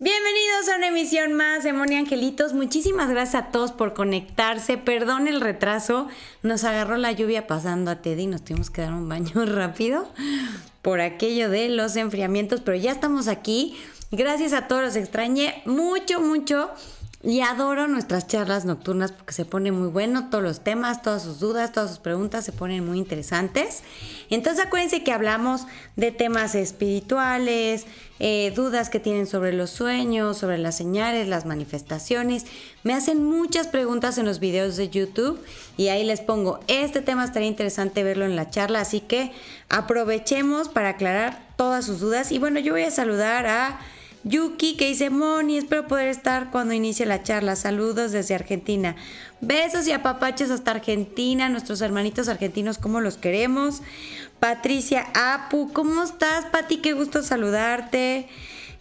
Bienvenidos a una emisión más de Moni Angelitos. Muchísimas gracias a todos por conectarse. Perdón el retraso. Nos agarró la lluvia pasando a Teddy. Nos tuvimos que dar un baño rápido por aquello de los enfriamientos. Pero ya estamos aquí. Gracias a todos. Los extrañé mucho, mucho. Y adoro nuestras charlas nocturnas porque se pone muy bueno, todos los temas, todas sus dudas, todas sus preguntas se ponen muy interesantes. Entonces acuérdense que hablamos de temas espirituales, eh, dudas que tienen sobre los sueños, sobre las señales, las manifestaciones. Me hacen muchas preguntas en los videos de YouTube y ahí les pongo, este tema estaría interesante verlo en la charla, así que aprovechemos para aclarar todas sus dudas. Y bueno, yo voy a saludar a... Yuki que dice, Moni, espero poder estar cuando inicie la charla. Saludos desde Argentina. Besos y apapachos hasta Argentina, nuestros hermanitos argentinos, ¿cómo los queremos? Patricia Apu, ¿cómo estás, Pati? Qué gusto saludarte.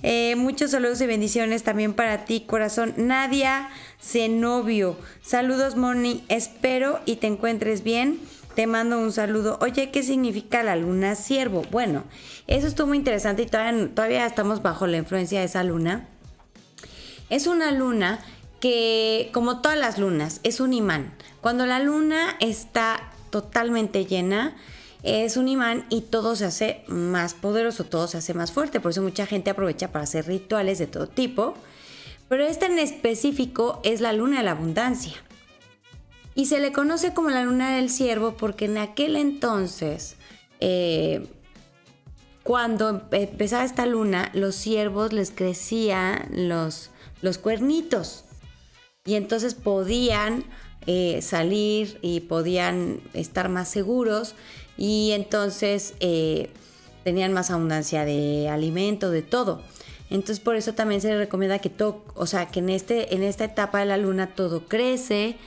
Eh, muchos saludos y bendiciones también para ti, corazón. Nadia Zenobio, saludos, Moni. Espero y te encuentres bien. Te mando un saludo. Oye, ¿qué significa la luna siervo? Bueno, eso estuvo muy interesante y todavía, todavía estamos bajo la influencia de esa luna. Es una luna que, como todas las lunas, es un imán. Cuando la luna está totalmente llena, es un imán y todo se hace más poderoso, todo se hace más fuerte. Por eso mucha gente aprovecha para hacer rituales de todo tipo. Pero esta en específico es la luna de la abundancia. Y se le conoce como la luna del ciervo porque en aquel entonces, eh, cuando empezaba esta luna, los ciervos les crecían los, los cuernitos. Y entonces podían eh, salir y podían estar más seguros. Y entonces eh, tenían más abundancia de alimento, de todo. Entonces por eso también se le recomienda que todo, o sea, que en, este, en esta etapa de la luna todo crece,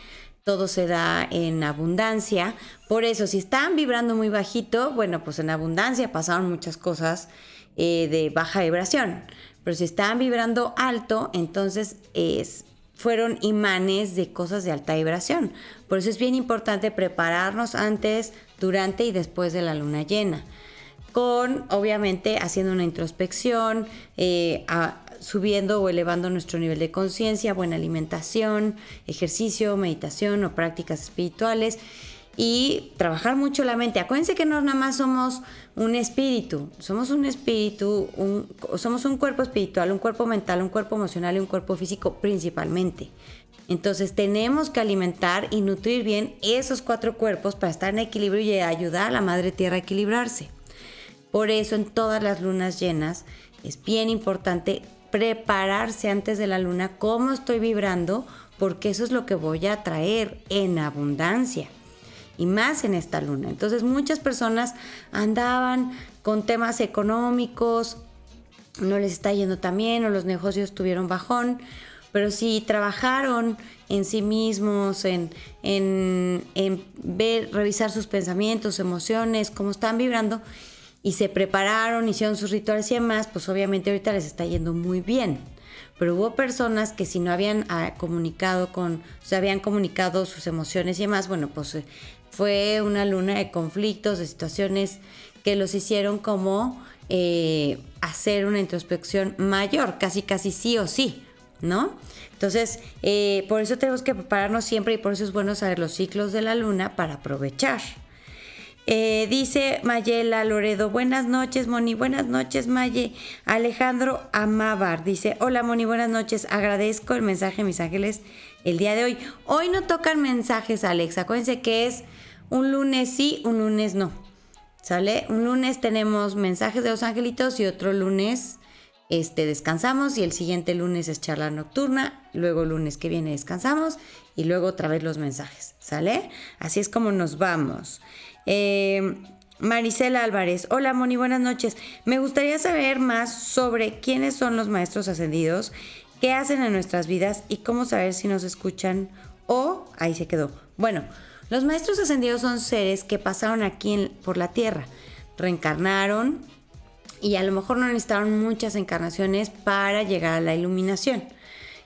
todo se da en abundancia. Por eso, si están vibrando muy bajito, bueno, pues en abundancia pasaron muchas cosas eh, de baja vibración. Pero si están vibrando alto, entonces es, fueron imanes de cosas de alta vibración. Por eso es bien importante prepararnos antes, durante y después de la luna llena. Con, obviamente, haciendo una introspección, eh, a, subiendo o elevando nuestro nivel de conciencia, buena alimentación, ejercicio, meditación o prácticas espirituales y trabajar mucho la mente. Acuérdense que no nada más somos un espíritu, somos un espíritu, somos un cuerpo espiritual, un cuerpo mental, un cuerpo emocional y un cuerpo físico principalmente. Entonces tenemos que alimentar y nutrir bien esos cuatro cuerpos para estar en equilibrio y ayudar a la madre tierra a equilibrarse. Por eso en todas las lunas llenas es bien importante prepararse antes de la luna, cómo estoy vibrando, porque eso es lo que voy a traer en abundancia y más en esta luna. Entonces muchas personas andaban con temas económicos, no les está yendo tan bien o los negocios tuvieron bajón, pero si trabajaron en sí mismos, en, en, en ver, revisar sus pensamientos, emociones, cómo están vibrando, y se prepararon, hicieron sus rituales y demás, pues obviamente ahorita les está yendo muy bien. Pero hubo personas que si no habían ah, comunicado con, se habían comunicado sus emociones y demás, bueno, pues eh, fue una luna de conflictos, de situaciones que los hicieron como eh, hacer una introspección mayor, casi casi sí o sí, ¿no? Entonces, eh, por eso tenemos que prepararnos siempre y por eso es bueno saber los ciclos de la luna para aprovechar. Eh, dice Mayela Loredo, buenas noches Moni, buenas noches Maye. Alejandro Amabar dice, hola Moni, buenas noches, agradezco el mensaje mis ángeles el día de hoy. Hoy no tocan mensajes Alex, acuérdense que es un lunes sí, un lunes no. ¿Sale? Un lunes tenemos mensajes de los angelitos y otro lunes este, descansamos y el siguiente lunes es charla nocturna, luego lunes que viene descansamos y luego otra vez los mensajes, ¿sale? Así es como nos vamos. Eh, Marisela Álvarez, hola Moni, buenas noches. Me gustaría saber más sobre quiénes son los maestros ascendidos, qué hacen en nuestras vidas y cómo saber si nos escuchan o ahí se quedó. Bueno, los maestros ascendidos son seres que pasaron aquí por la tierra, reencarnaron y a lo mejor no necesitaron muchas encarnaciones para llegar a la iluminación.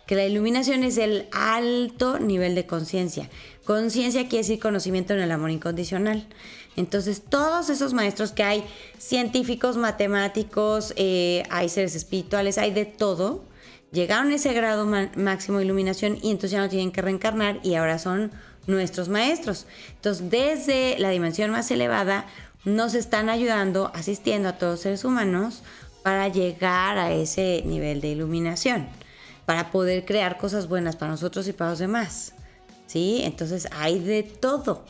Que la iluminación es el alto nivel de conciencia. Conciencia quiere decir conocimiento en el amor incondicional. Entonces, todos esos maestros que hay, científicos, matemáticos, eh, hay seres espirituales, hay de todo, llegaron a ese grado máximo de iluminación y entonces ya no tienen que reencarnar y ahora son nuestros maestros. Entonces, desde la dimensión más elevada, nos están ayudando, asistiendo a todos los seres humanos para llegar a ese nivel de iluminación, para poder crear cosas buenas para nosotros y para los demás. ¿Sí? Entonces, hay de todo.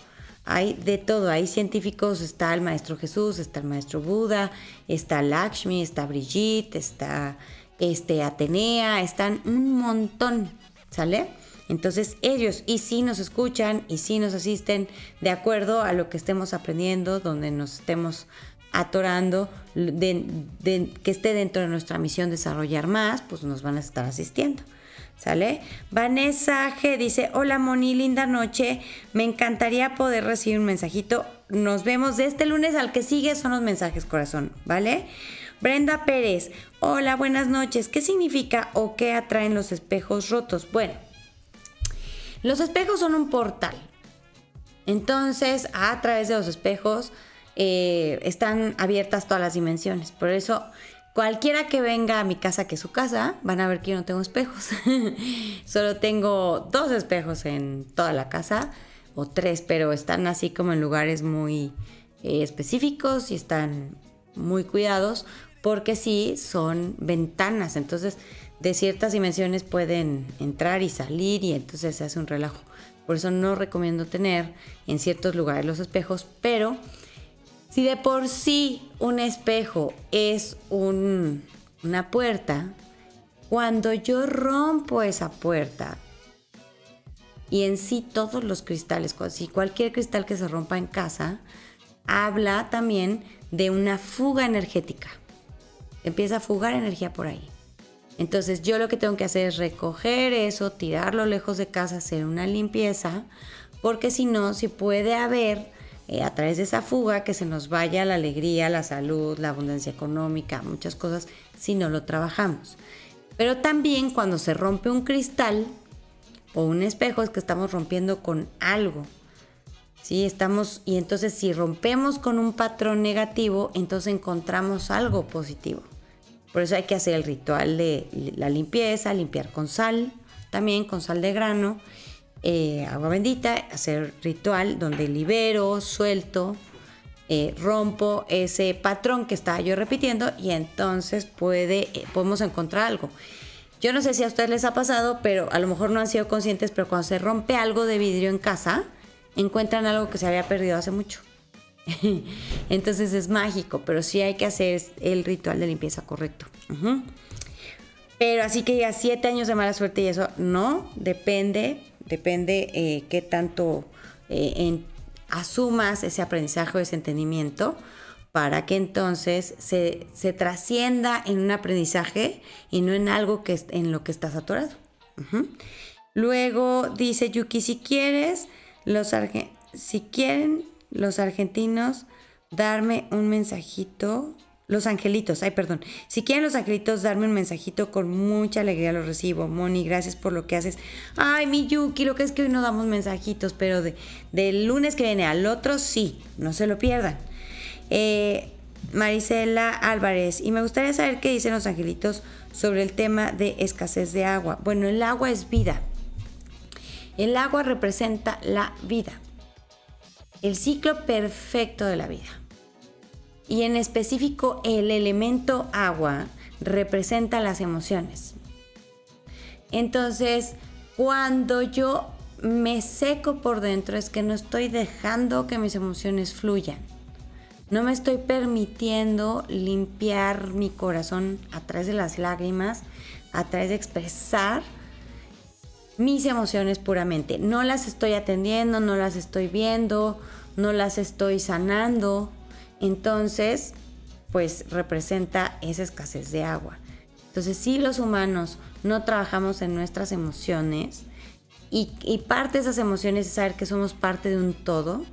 Hay de todo, hay científicos, está el maestro Jesús, está el maestro Buda, está Lakshmi, está Brigitte, está este, Atenea, están un montón, ¿sale? Entonces ellos y sí nos escuchan y sí nos asisten de acuerdo a lo que estemos aprendiendo, donde nos estemos atorando, de, que esté dentro de nuestra misión desarrollar más, pues nos van a estar asistiendo. ¿Sale? Vanessa G dice, hola Moni, linda noche. Me encantaría poder recibir un mensajito. Nos vemos de este lunes al que sigue, son los mensajes corazón, ¿vale? Brenda Pérez, hola, buenas noches. ¿Qué significa o qué atraen los espejos rotos? Bueno, los espejos son un portal. Entonces, a través de los espejos eh, están abiertas todas las dimensiones. Por eso, cualquiera que venga a mi casa, que es su casa, van a ver que yo no tengo espejos. Solo tengo dos espejos en toda la casa, o tres, pero están así como en lugares muy eh, específicos y están muy cuidados porque sí son ventanas, entonces de ciertas dimensiones pueden entrar y salir y entonces se hace un relajo. Por eso no recomiendo tener en ciertos lugares los espejos, pero si de por sí un espejo es una puerta, cuando yo rompo esa puerta y en sí todos los cristales, si cualquier cristal que se rompa en casa, habla también de una fuga energética. Empieza a fugar energía por ahí. Entonces yo lo que tengo que hacer es recoger eso, tirarlo lejos de casa, hacer una limpieza, porque si no, si puede haber eh, a través de esa fuga que se nos vaya la alegría, la salud, la abundancia económica, muchas cosas, si no lo trabajamos. Pero también cuando se rompe un cristal o un espejo es que estamos rompiendo con algo. Sí, estamos y entonces si rompemos con un patrón negativo, entonces encontramos algo positivo. Por eso hay que hacer el ritual de la limpieza, limpiar con sal, también con sal de grano, eh, agua bendita, hacer ritual donde libero, suelto, eh, rompo ese patrón que estaba yo repitiendo y entonces puede, eh, podemos encontrar algo. Yo no sé si a ustedes les ha pasado, pero a lo mejor no han sido conscientes, pero cuando se rompe algo de vidrio en casa, encuentran algo que se había perdido hace mucho. Entonces es mágico, pero sí hay que hacer el ritual de limpieza correcto. Pero así que ya siete años de mala suerte y eso, no, depende, depende eh, qué tanto eh, asumas ese aprendizaje o ese entendimiento para que entonces se, trascienda en un aprendizaje y no en algo que en lo que estás atorado. Luego dice Yuki, si quieres, los si quieren los argentinos darme un mensajito, los angelitos, ay, perdón. Si quieren los angelitos darme un mensajito, con mucha alegría lo recibo. Moni, gracias por lo que haces. Ay, mi Yuki, lo que es que hoy no damos mensajitos, pero de, del lunes que viene al otro sí, no se lo pierdan. Eh, Marisela Álvarez, y me gustaría saber qué dicen los angelitos sobre el tema de escasez de agua. Bueno, el agua es vida. El agua representa la vida, el ciclo perfecto de la vida. Y en específico el elemento agua representa las emociones. Entonces, cuando yo me seco por dentro es que no estoy dejando que mis emociones fluyan. No me estoy permitiendo limpiar mi corazón a través de las lágrimas, a través de expresar mis emociones puramente. No las estoy atendiendo, no las estoy viendo, no las estoy sanando. Entonces, pues representa esa escasez de agua. Entonces, si los humanos no trabajamos en nuestras emociones y, parte de esas emociones es saber que somos parte de un todo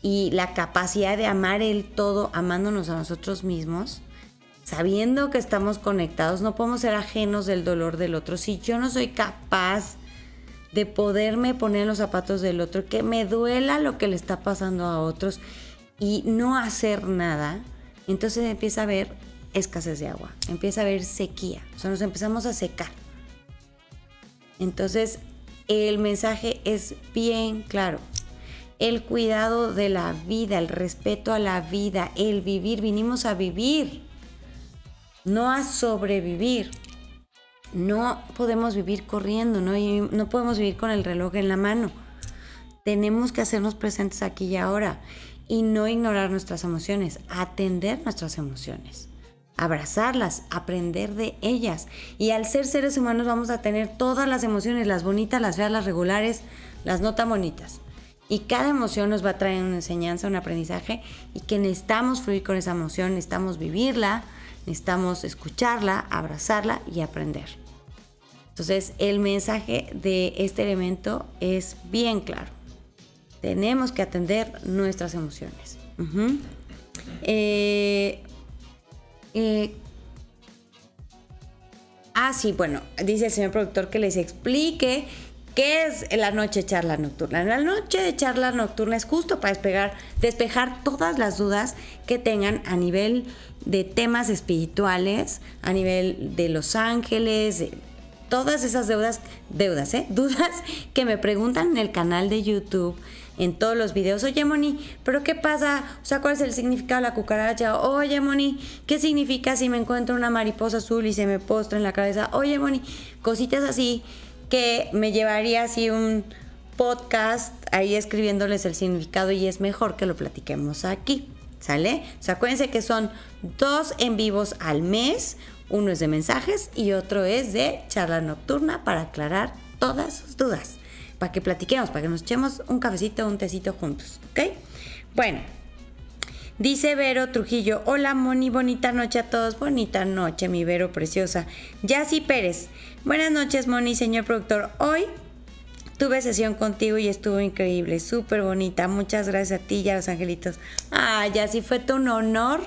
y la capacidad de amar el todo amándonos a nosotros mismos, sabiendo que estamos conectados, no podemos ser ajenos del dolor del otro. Si yo no soy capaz de poderme poner en los zapatos del otro, que me duela lo que le está pasando a otros y no hacer nada, entonces empieza a haber escasez de agua, empieza a haber sequía, o sea, nos empezamos a secar, Entonces, el mensaje es bien claro. El cuidado de la vida, el respeto a la vida, el vivir, vinimos a vivir, no a sobrevivir. No podemos vivir corriendo, no, no podemos vivir con el reloj en la mano. Tenemos que hacernos presentes aquí y ahora y no ignorar nuestras emociones, atender nuestras emociones abrazarlas, aprender de ellas. Y al ser seres humanos vamos a tener todas las emociones, las bonitas, las feas, las regulares, las no tan bonitas. Y cada emoción nos va a traer una enseñanza, un aprendizaje y que necesitamos fluir con esa emoción, necesitamos vivirla, necesitamos escucharla, abrazarla y aprender. Entonces el mensaje de este elemento es bien claro. Tenemos que atender nuestras emociones. eh, ah, sí, bueno, dice el señor productor que les explique qué es la noche de charla nocturna. La noche de charla nocturna es justo para despegar, despejar todas las dudas que tengan a nivel de temas espirituales, a nivel de los ángeles, todas esas deudas, deudas, ¿eh? Dudas que me preguntan en el canal de YouTube en todos los videos, oye Moni, pero ¿qué pasa? O sea, ¿cuál es el significado de la cucaracha? Oye Moni, ¿qué significa si me encuentro una mariposa azul y se me postra en la cabeza? Oye Moni, cositas así que me llevaría así un podcast ahí escribiéndoles el significado y es mejor que lo platiquemos aquí. ¿Sale? O sea, acuérdense que son dos en vivos al mes. Uno es de mensajes y otro es de charla nocturna para aclarar todas sus dudas para que platiquemos, para que nos echemos un cafecito, un tecito juntos, ¿ok? Bueno, dice Vero Trujillo, hola Moni, bonita noche a todos, bonita noche mi Vero preciosa. Yassi Pérez, buenas noches Moni, señor productor, hoy tuve sesión contigo y estuvo increíble, súper bonita, muchas gracias a ti y a los angelitos. Ah, Yassi, fue un honor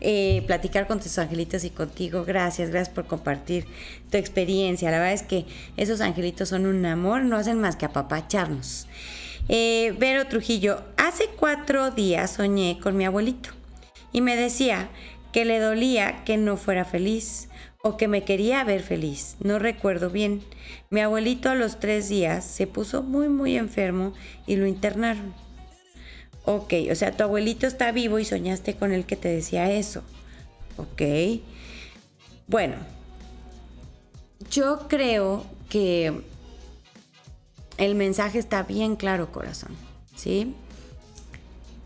eh, platicar con tus angelitos y contigo. Gracias, gracias por compartir tu experiencia. La verdad es que esos angelitos son un amor, no hacen más que apapacharnos. Eh, Vero Trujillo, hace cuatro días soñé con mi abuelito y me decía que le dolía que no fuera feliz o que me quería ver feliz. No recuerdo bien. Mi abuelito a los tres días se puso muy muy enfermo y lo internaron. Ok, o sea, tu abuelito está vivo y soñaste con él que te decía eso. Ok. Bueno, yo creo que el mensaje está bien claro, corazón. ¿Sí?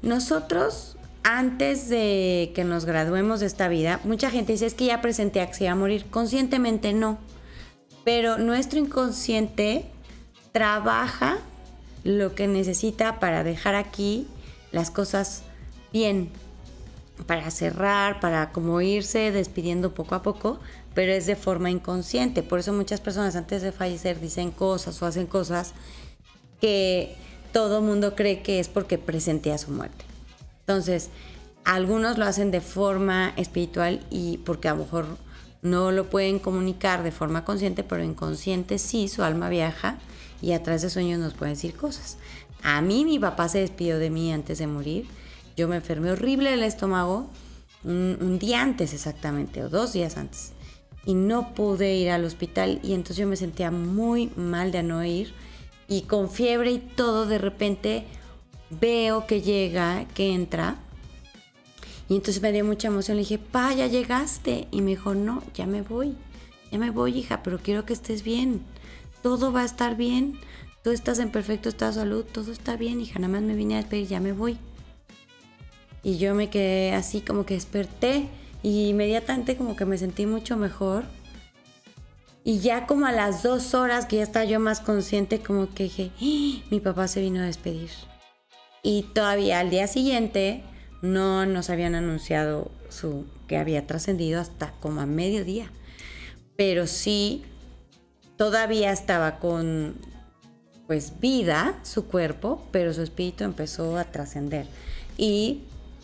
Nosotros, antes de que nos graduemos de esta vida, mucha gente dice es que ya presenté a que se iba a morir. Conscientemente no. Pero nuestro inconsciente trabaja lo que necesita para dejar aquí las cosas bien, para cerrar, para como irse despidiendo poco a poco, pero es de forma inconsciente. Por eso muchas personas antes de fallecer dicen cosas o hacen cosas que todo mundo cree que es porque presenté a su muerte. Entonces, algunos lo hacen de forma espiritual y porque a lo mejor no lo pueden comunicar de forma consciente, pero inconsciente sí, su alma viaja y a través de sueños nos pueden decir cosas. A mí mi papá se despidió de mí antes de morir. Yo me enfermé horrible del estómago un, día antes exactamente, o dos días antes. Y no pude ir al hospital y entonces yo me sentía muy mal de no ir. Y con fiebre y todo, de repente veo que llega, que entra. Y entonces me dio mucha emoción. Le dije, pa, ya llegaste. Y me dijo, no, ya me voy. Ya me voy, hija, pero quiero que estés bien. Todo va a estar bien tú estás en perfecto estado de salud, todo está bien, hija, nada más me vine a despedir, ya me voy. Y yo me quedé así como que desperté y inmediatamente como que me sentí mucho mejor. Y ya como a las dos horas que ya estaba yo más consciente, como que dije, ¡Ah! mi papá se vino a despedir. Y todavía al día siguiente no nos habían anunciado su, que había trascendido hasta como a mediodía. Pero sí, todavía estaba con pues vida su cuerpo, pero su espíritu empezó a trascender y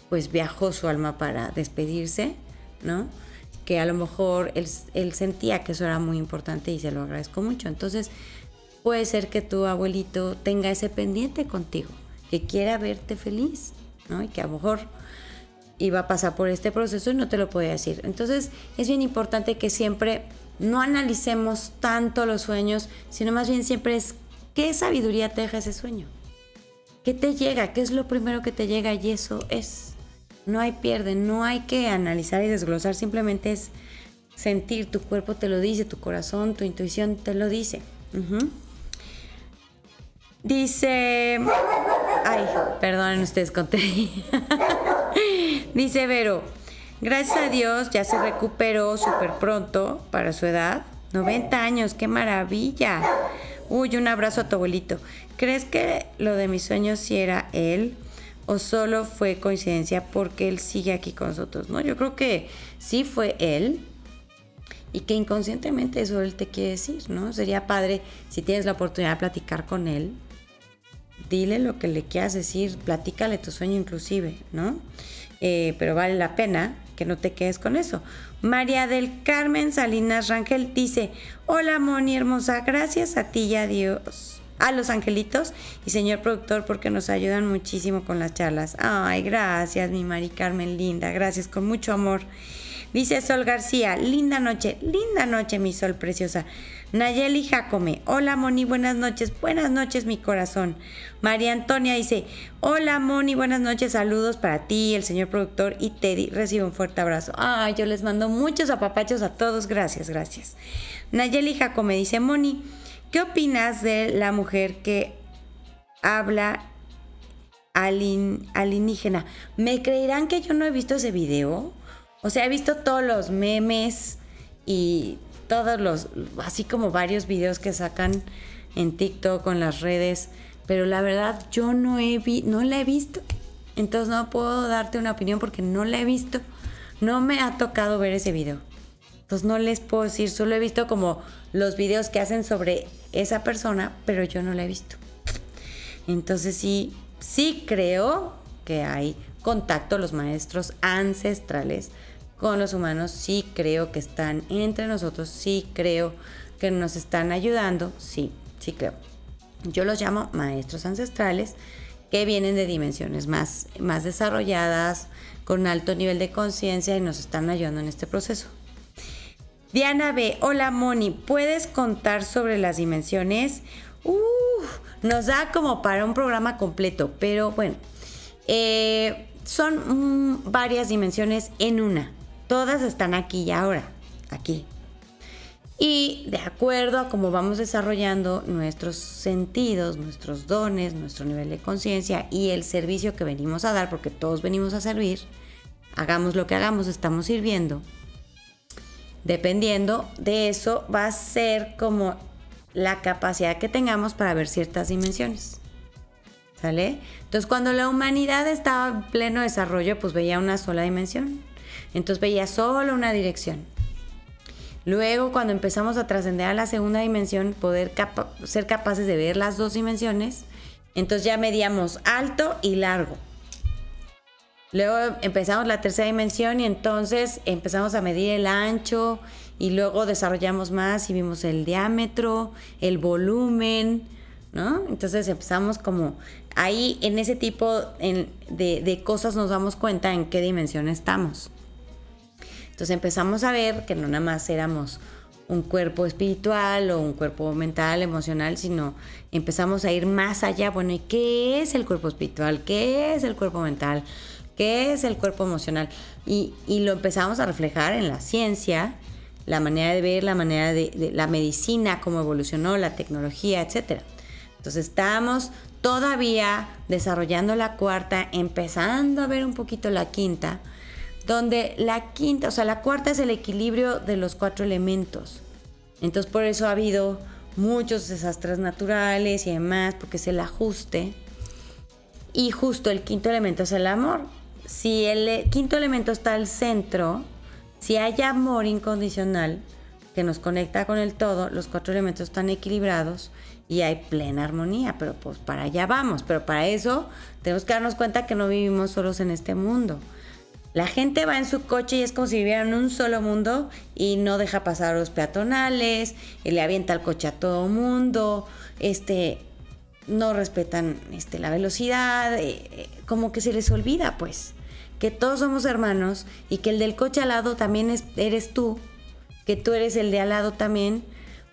pues viajó su alma para despedirse, ¿no? Que a lo mejor él, él sentía que eso era muy importante y se lo agradezco mucho. Entonces puede ser que tu abuelito tenga ese pendiente contigo, que quiera verte feliz, ¿no? Y que a lo mejor iba a pasar por este proceso y no te lo puede decir. Entonces es bien importante que siempre no analicemos tanto los sueños, sino más bien siempre es qué sabiduría te deja ese sueño. ¿Qué te llega? ¿Qué es lo primero que te llega? Y eso es. No hay pierde, no hay que analizar y desglosar, simplemente es sentir, tu cuerpo te lo dice, tu corazón, tu intuición te lo dice. Dice, ay, perdonen ustedes, conté. Dice Vero, gracias a Dios ya se recuperó súper pronto para su edad. 90 años, qué maravilla. Uy, un abrazo a tu abuelito. ¿Crees que lo de mis sueños sí era él? ¿O solo fue coincidencia porque él sigue aquí con nosotros? No, yo creo que sí fue él y que inconscientemente eso él te quiere decir, ¿no? Sería padre si tienes la oportunidad de platicar con él, dile lo que le quieras decir, platícale tu sueño inclusive, ¿no? Eh, pero vale la pena que no te quedes con eso. María del Carmen Salinas Rangel dice, hola Moni hermosa, gracias a ti y a Dios, a los angelitos y señor productor porque nos ayudan muchísimo con las charlas. Ay, gracias mi Mari Carmen linda, gracias con mucho amor. Dice Sol García, linda noche, linda noche mi sol preciosa. Nayeli Jacome, hola Moni, buenas noches, buenas noches mi corazón. María Antonia dice, hola Moni, buenas noches, saludos para ti, el señor productor y Teddy, recibe un fuerte abrazo. Ay, yo les mando muchos apapachos a todos, gracias, gracias. Nayeli Jacome dice, Moni, ¿qué opinas de la mujer que habla alienígena? ¿Me creerán que yo no he visto ese video? O sea, he visto todos los memes y todos los, así como varios videos que sacan en TikTok con las redes, pero la verdad yo no he vi, no la he visto. Entonces no puedo darte una opinión porque no la he visto. No me ha tocado ver ese video. Entonces no les puedo decir, solo he visto como los videos que hacen sobre esa persona, pero yo no la he visto. Entonces sí, sí creo que hay contacto los maestros ancestrales con los humanos, sí creo que están entre nosotros, sí creo que nos están ayudando, sí, sí creo. Yo los llamo maestros ancestrales que vienen de dimensiones más, más desarrolladas, con alto nivel de conciencia y nos están ayudando en este proceso. Diana B, hola Moni, ¿puedes contar sobre las dimensiones? nos da como para un programa completo, pero bueno, eh, son mm, varias dimensiones en una. Todas están aquí y ahora, aquí. Y de acuerdo a cómo vamos desarrollando nuestros sentidos, nuestros dones, nuestro nivel de conciencia y el servicio que venimos a dar, porque todos venimos a servir, hagamos lo que hagamos, estamos sirviendo. Dependiendo de eso, va a ser como la capacidad que tengamos para ver ciertas dimensiones. ¿Sale? Entonces, cuando la humanidad estaba en pleno desarrollo, pues veía una sola dimensión. Entonces veía solo una dirección. Luego, cuando empezamos a trascender a la segunda dimensión, poder ser capaces de ver las dos dimensiones, entonces ya medíamos alto y largo. Luego empezamos la tercera dimensión y entonces empezamos a medir el ancho y luego desarrollamos más y vimos el diámetro, el volumen, ¿no? Entonces empezamos como ahí en ese tipo de, de cosas nos damos cuenta en qué dimensión estamos. Entonces empezamos a ver que no nada más éramos un cuerpo espiritual o un cuerpo mental, emocional, sino empezamos a ir más allá. Bueno, ¿y qué es el cuerpo espiritual? ¿Qué es el cuerpo mental? ¿Qué es el cuerpo emocional? Y, lo empezamos a reflejar en la ciencia, la manera de ver, la manera de, de la medicina, cómo evolucionó, la tecnología, etc. Entonces estamos todavía desarrollando la cuarta, empezando a ver un poquito la quinta donde la quinta, o sea, la cuarta es el equilibrio de los cuatro elementos. Entonces por eso ha habido muchos desastres naturales y demás, porque es el ajuste. Y justo el quinto elemento es el amor. Si el quinto elemento está al centro, si hay amor incondicional que nos conecta con el todo, los cuatro elementos están equilibrados y hay plena armonía, pero pues para allá vamos, pero para eso tenemos que darnos cuenta que no vivimos solos en este mundo. La gente va en su coche y es como si vivieran un solo mundo y no deja pasar los peatonales, le avienta el coche a todo mundo, este, no respetan este, la velocidad, eh, eh, como que se les olvida pues que todos somos hermanos y que el del coche al lado también eres tú, que tú eres el de al lado también.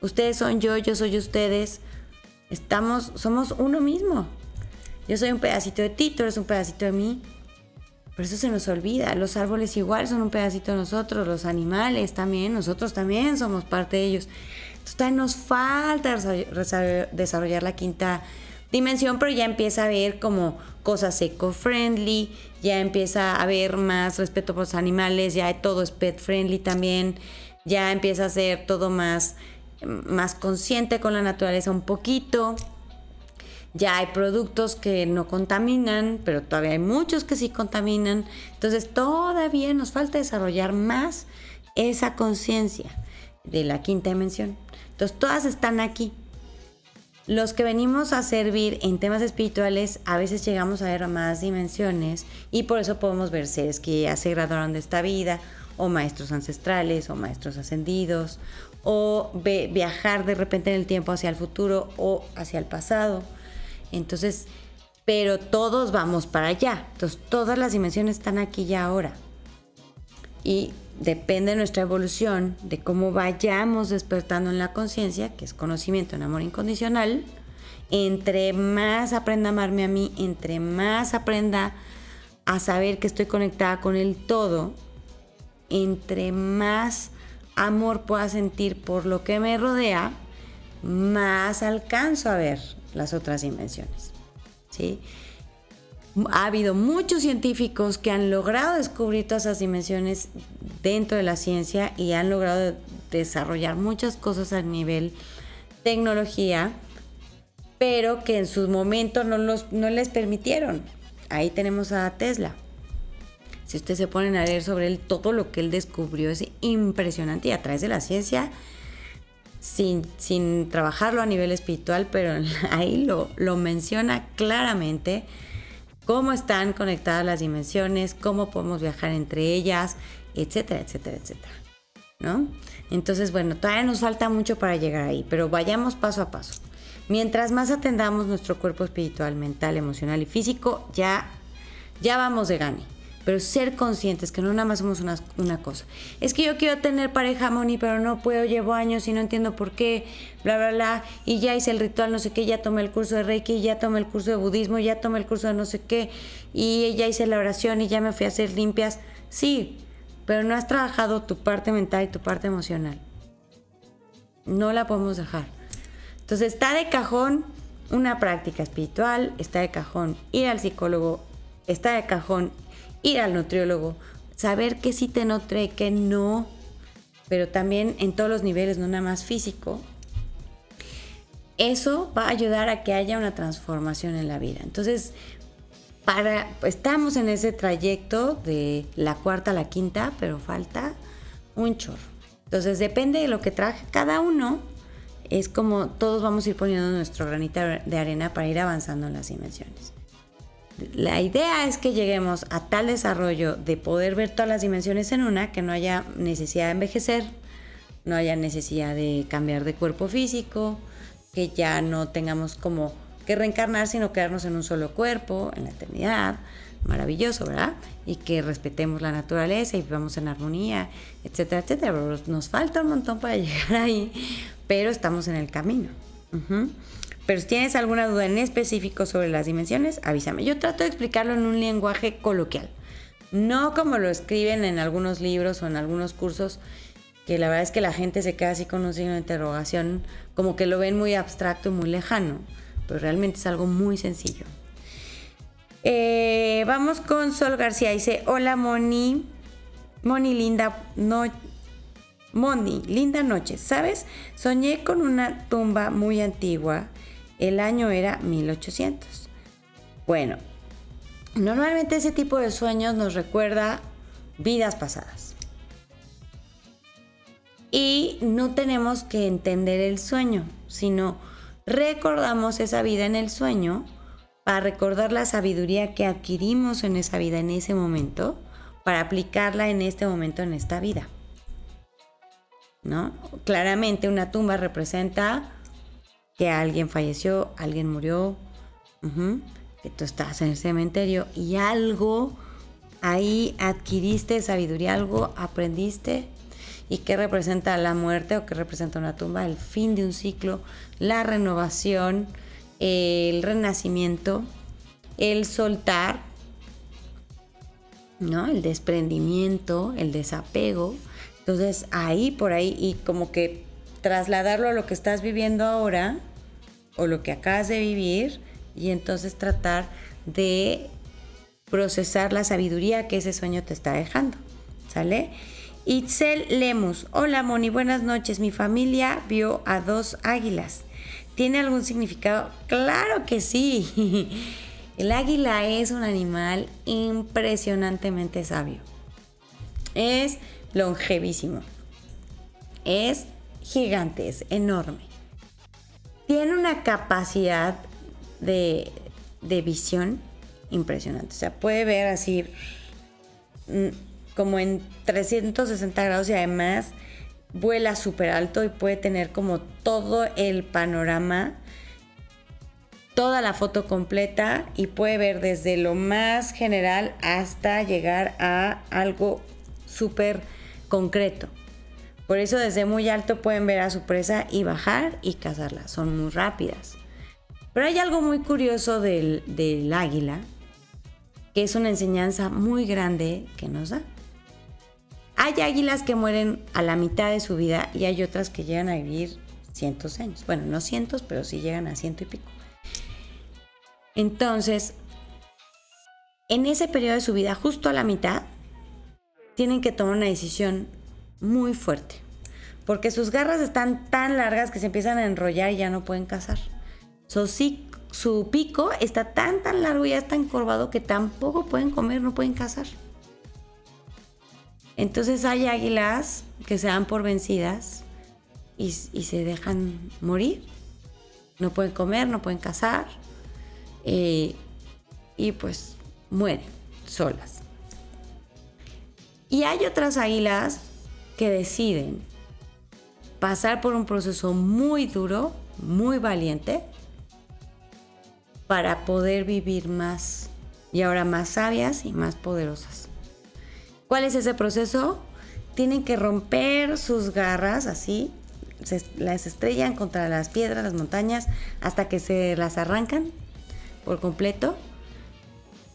Ustedes son yo, yo soy ustedes. Estamos, somos uno mismo. Yo soy un pedacito de ti, tú eres un pedacito de mí. Pero eso se nos olvida. Los árboles igual son un pedacito de nosotros, los animales también, nosotros también somos parte de ellos. Entonces nos falta desarrollar la quinta dimensión, pero ya empieza a ver como cosas eco-friendly, ya empieza a haber más respeto por los animales, ya todo es pet-friendly también, ya empieza a ser todo más, más consciente con la naturaleza un poquito. Ya hay productos que no contaminan, pero todavía hay muchos que sí contaminan. Entonces todavía nos falta desarrollar más esa conciencia de la quinta dimensión. Entonces todas están aquí. Los que venimos a servir en temas espirituales a veces llegamos a ver más dimensiones y por eso podemos ver seres que ya se graduaron de esta vida o maestros ancestrales o maestros ascendidos o viajar de repente en el tiempo hacia el futuro o hacia el pasado. Entonces, pero todos vamos para allá. Entonces todas las dimensiones están aquí ya ahora. Y depende de nuestra evolución, de cómo vayamos despertando en la conciencia, que es conocimiento en amor incondicional, entre más aprenda a amarme a mí, entre más aprenda a saber que estoy conectada con el todo, entre más amor pueda sentir por lo que me rodea, más alcanzo a ver las otras dimensiones. ¿sí? Ha habido muchos científicos que han logrado descubrir todas esas dimensiones dentro de la ciencia y han logrado desarrollar muchas cosas a nivel tecnología, pero que en su momento no, los, no les permitieron. Ahí tenemos a Tesla. Si ustedes se ponen a leer sobre él, todo lo que él descubrió es impresionante y a través de la ciencia, sin, sin trabajarlo a nivel espiritual, pero ahí lo, lo menciona claramente cómo están conectadas las dimensiones, cómo podemos viajar entre ellas, etcétera, etcétera, etcétera. ¿No? Entonces, bueno, todavía nos falta mucho para llegar ahí, pero vayamos paso a paso. Mientras más atendamos nuestro cuerpo espiritual, mental, emocional y físico, ya, ya vamos de gane. Pero ser conscientes que no nada más somos una, cosa. Es que yo quiero tener pareja, Moni, pero no puedo, llevo años y no entiendo por qué, bla, bla, bla. Y ya hice el ritual, no sé qué, ya tomé el curso de Reiki, ya tomé el curso de budismo, ya tomé el curso de no sé qué, y ya hice la oración y ya me fui a hacer limpias. Sí, pero no has trabajado tu parte mental y tu parte emocional. No la podemos dejar. Entonces está de cajón una práctica espiritual, está de cajón ir al psicólogo, está de cajón ir al nutriólogo, saber qué sí te nutre, qué no, pero también en todos los niveles, no nada más físico. Eso va a ayudar a que haya una transformación en la vida. Entonces, para, estamos en ese trayecto de la cuarta a la quinta, pero falta un chorro. Entonces depende de lo que traje cada uno, es como todos vamos a ir poniendo nuestro granito de arena para ir avanzando en las dimensiones. La idea es que lleguemos a tal desarrollo de poder ver todas las dimensiones en una, que no haya necesidad de envejecer, no haya necesidad de cambiar de cuerpo físico, que ya no tengamos como que reencarnar, sino quedarnos en un solo cuerpo, en la eternidad. Maravilloso, ¿verdad? Y que respetemos la naturaleza y vivamos en armonía, etcétera, etcétera. Nos falta un montón para llegar ahí, pero estamos en el camino. Pero si tienes alguna duda en específico sobre las dimensiones, avísame. Yo trato de explicarlo en un lenguaje coloquial, no como lo escriben en algunos libros o en algunos cursos, que la verdad es que la gente se queda así con un signo de interrogación, como que lo ven muy abstracto y muy lejano pero realmente es algo muy sencillo. Eh, vamos con Sol García. Dice, hola Moni. Moni, linda no Moni, linda noche. ¿Sabes? Soñé con una tumba muy antigua. El año era 1800. Bueno, normalmente ese tipo de sueños nos recuerda vidas pasadas. Y no tenemos que entender el sueño, sino recordamos esa vida en el sueño para recordar la sabiduría que adquirimos en esa vida en ese momento, para aplicarla en este momento en esta vida. ¿No? Claramente una tumba representa que alguien falleció, alguien murió, que tú estás en el cementerio y algo ahí adquiriste sabiduría, algo aprendiste. ¿Y qué representa la muerte o qué representa una tumba? El fin de un ciclo, la renovación, el renacimiento, el soltar, ¿no? El desprendimiento, el desapego. Entonces ahí por ahí y como que trasladarlo a lo que estás viviendo ahora o lo que acabas de vivir y entonces tratar de procesar la sabiduría que ese sueño te está dejando. ¿Sale? Itzel Lemus. Hola Moni, buenas noches. Mi familia vio a dos águilas. ¿Tiene algún significado? Claro que sí. El águila es un animal impresionantemente sabio. Es longevísimo. Es gigante, es enorme. Tiene una capacidad de, de visión impresionante. O sea, puede ver así mm, como en 360 grados y además vuela súper alto y puede tener como todo el panorama, toda la foto completa y puede ver desde lo más general hasta llegar a algo súper concreto. Por eso desde muy alto pueden ver a su presa y bajar y cazarla. Son muy rápidas. Pero hay algo muy curioso del, águila, que es una enseñanza muy grande que nos da. Hay águilas que mueren a la mitad de su vida y hay otras que llegan a vivir cientos años. Bueno, no cientos, pero sí llegan a ciento y pico. Entonces, en ese periodo de su vida, justo a la mitad, tienen que tomar una decisión muy fuerte. Porque sus garras están tan largas que se empiezan a enrollar y ya no pueden cazar. su pico está tan tan largo y ya está encorvado que tampoco pueden comer, no pueden cazar. Entonces hay águilas que se dan por vencidas y, se dejan morir. No pueden comer, no pueden cazar eh, y pues mueren solas. Y hay otras águilas que deciden pasar por un proceso muy duro, muy valiente, para poder vivir más y ahora más sabias y más poderosas. ¿Cuál es ese proceso? Tienen que romper sus garras así, las estrellan contra las piedras, las montañas, hasta que se las arrancan por completo.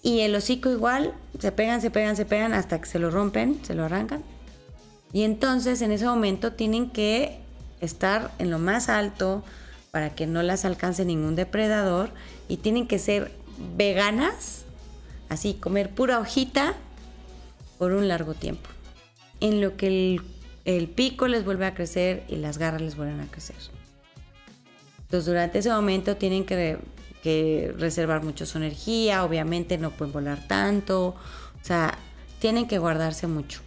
Y el hocico igual, se pegan, se pegan, se pegan hasta que se lo rompen, se lo arrancan. Y entonces en ese momento tienen que estar en lo más alto para que no las alcance ningún depredador y tienen que ser veganas, así comer pura hojita por un largo tiempo, en lo que el, pico les vuelve a crecer y las garras les vuelven a crecer. Entonces durante ese momento tienen que, que reservar mucho su energía, obviamente no pueden volar tanto, o sea, tienen que guardarse mucho.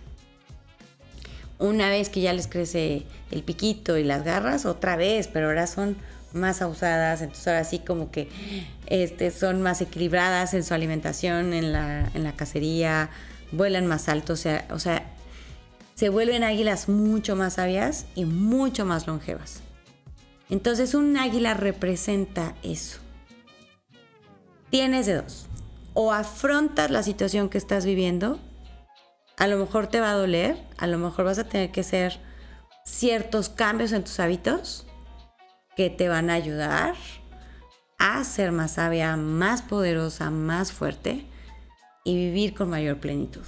Una vez que ya les crece el piquito y las garras, otra vez, pero ahora son más ausadas, entonces ahora sí como que este, son más equilibradas en su alimentación, en la, en la cacería, vuelan más alto, o sea, o sea, se vuelven águilas mucho más sabias y mucho más longevas. Entonces un águila representa eso. Tienes de dos. O afrontas la situación que estás viviendo, a lo mejor te va a doler, a lo mejor vas a tener que hacer ciertos cambios en tus hábitos que te van a ayudar a ser más sabia, más poderosa, más fuerte y vivir con mayor plenitud.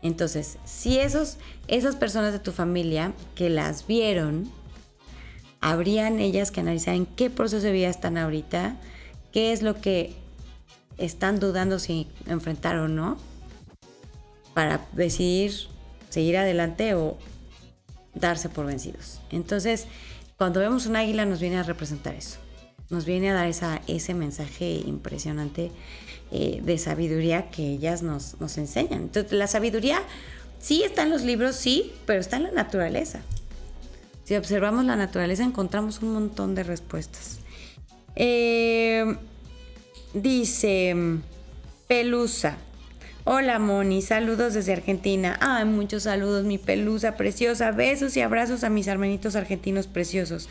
Entonces, si esos, esas personas de tu familia que las vieron, habrían ellas que analizar en qué proceso de vida están ahorita, qué es lo que están dudando si enfrentar o no, para decidir seguir adelante o darse por vencidos. Entonces, cuando vemos un águila nos viene a representar eso, nos viene a dar esa, ese mensaje impresionante eh, de sabiduría que ellas nos, nos enseñan. Entonces, la sabiduría sí está en los libros, sí, pero está en la naturaleza. Si observamos la naturaleza encontramos un montón de respuestas. Eh, dice Pelusa. Hola Moni, saludos desde Argentina. Ay, muchos saludos, mi pelusa preciosa. Besos y abrazos a mis hermanitos argentinos preciosos.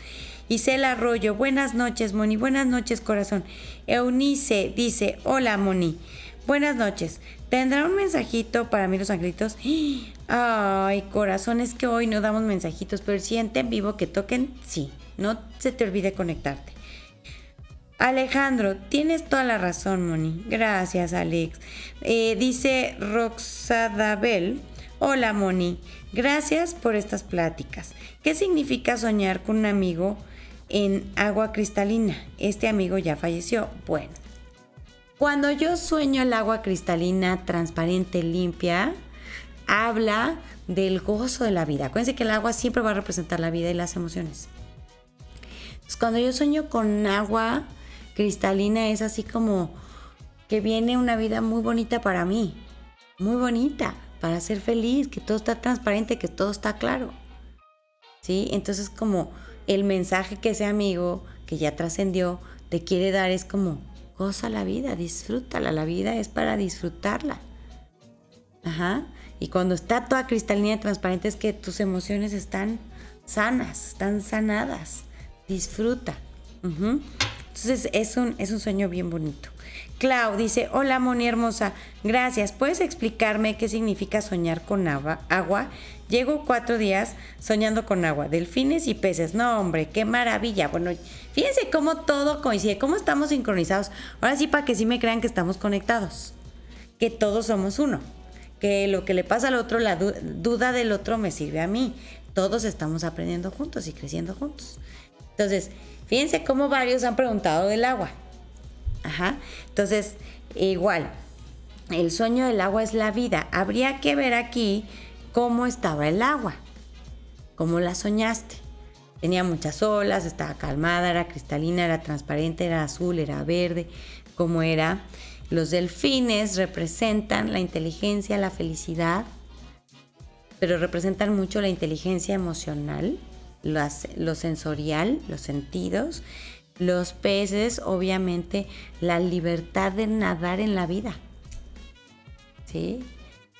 Isela Arroyo, buenas noches, Moni, buenas noches, corazón. Eunice dice, hola, Moni. Buenas noches. ¿Tendrá un mensajito para mí los angelitos? Ay, corazón, es que hoy no damos mensajitos, pero si en vivo que toquen, sí. No se te olvide conectarte. Alejandro, tienes toda la razón, Moni. Gracias, Alex. Eh, dice Roxadabel. Hola, Moni. Gracias por estas pláticas. ¿Qué significa soñar con un amigo en agua cristalina? Este amigo ya falleció. Bueno, cuando yo sueño el agua cristalina, transparente, limpia, habla del gozo de la vida. Acuérdense que el agua siempre va a representar la vida y las emociones. cuando yo sueño con agua cristalina es así como que viene una vida muy bonita para mí, muy bonita, para ser feliz, que todo está transparente, que todo está claro. ¿Sí? Entonces como el mensaje que ese amigo que ya trascendió te quiere dar es como goza la vida, disfrútala, la vida es para disfrutarla. Ajá. Y cuando está toda cristalina y transparente es que tus emociones están sanas, están sanadas. Disfruta. Entonces es un, es un sueño bien bonito. Clau dice, hola Moni hermosa, gracias. ¿Puedes explicarme qué significa soñar con agua? Llego cuatro días soñando con agua, delfines y peces. No, hombre, qué maravilla. Bueno, fíjense cómo todo coincide, cómo estamos sincronizados. Ahora sí, para que sí me crean que estamos conectados, que todos somos uno, que lo que le pasa al otro, la duda del otro me sirve a mí. Todos estamos aprendiendo juntos y creciendo juntos. Entonces, fíjense cómo varios han preguntado del agua. Ajá. Entonces, igual, el sueño del agua es la vida. Habría que ver aquí cómo estaba el agua, cómo la soñaste. Tenía muchas olas, estaba calmada, era cristalina, era transparente, era azul, era verde, cómo era. Los delfines representan la inteligencia, la felicidad, pero representan mucho la inteligencia emocional, lo sensorial, los sentidos los peces, obviamente, la libertad de nadar en la vida. ¿Sí?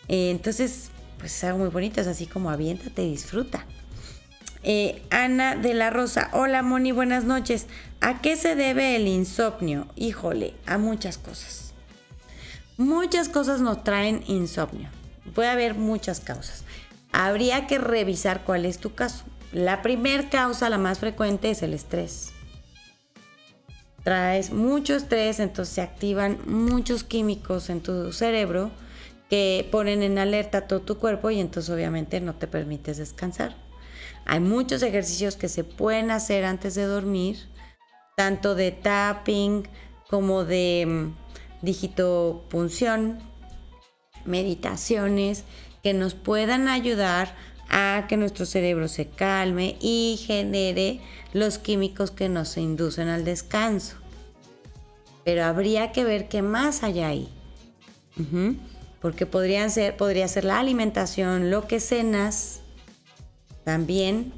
Eh, entonces, pues es algo muy bonito, es así como aviéntate, disfruta. Eh, Ana de la Rosa, hola Moni, buenas noches. ¿A qué se debe el insomnio? Híjole, a muchas cosas. Muchas cosas nos traen insomnio. Puede haber muchas causas. Habría que revisar cuál es tu caso. La primera causa, la más frecuente, es el estrés traes mucho estrés, entonces se activan muchos químicos en tu cerebro que ponen en alerta todo tu cuerpo y entonces obviamente no te permites descansar. Hay muchos ejercicios que se pueden hacer antes de dormir, tanto de tapping como de mm, digitopunción, meditaciones que nos puedan ayudar a que nuestro cerebro se calme y genere los químicos que nos inducen al descanso. Pero habría que ver qué más hay ahí. Porque podrían ser, podría ser la alimentación, lo que cenas también.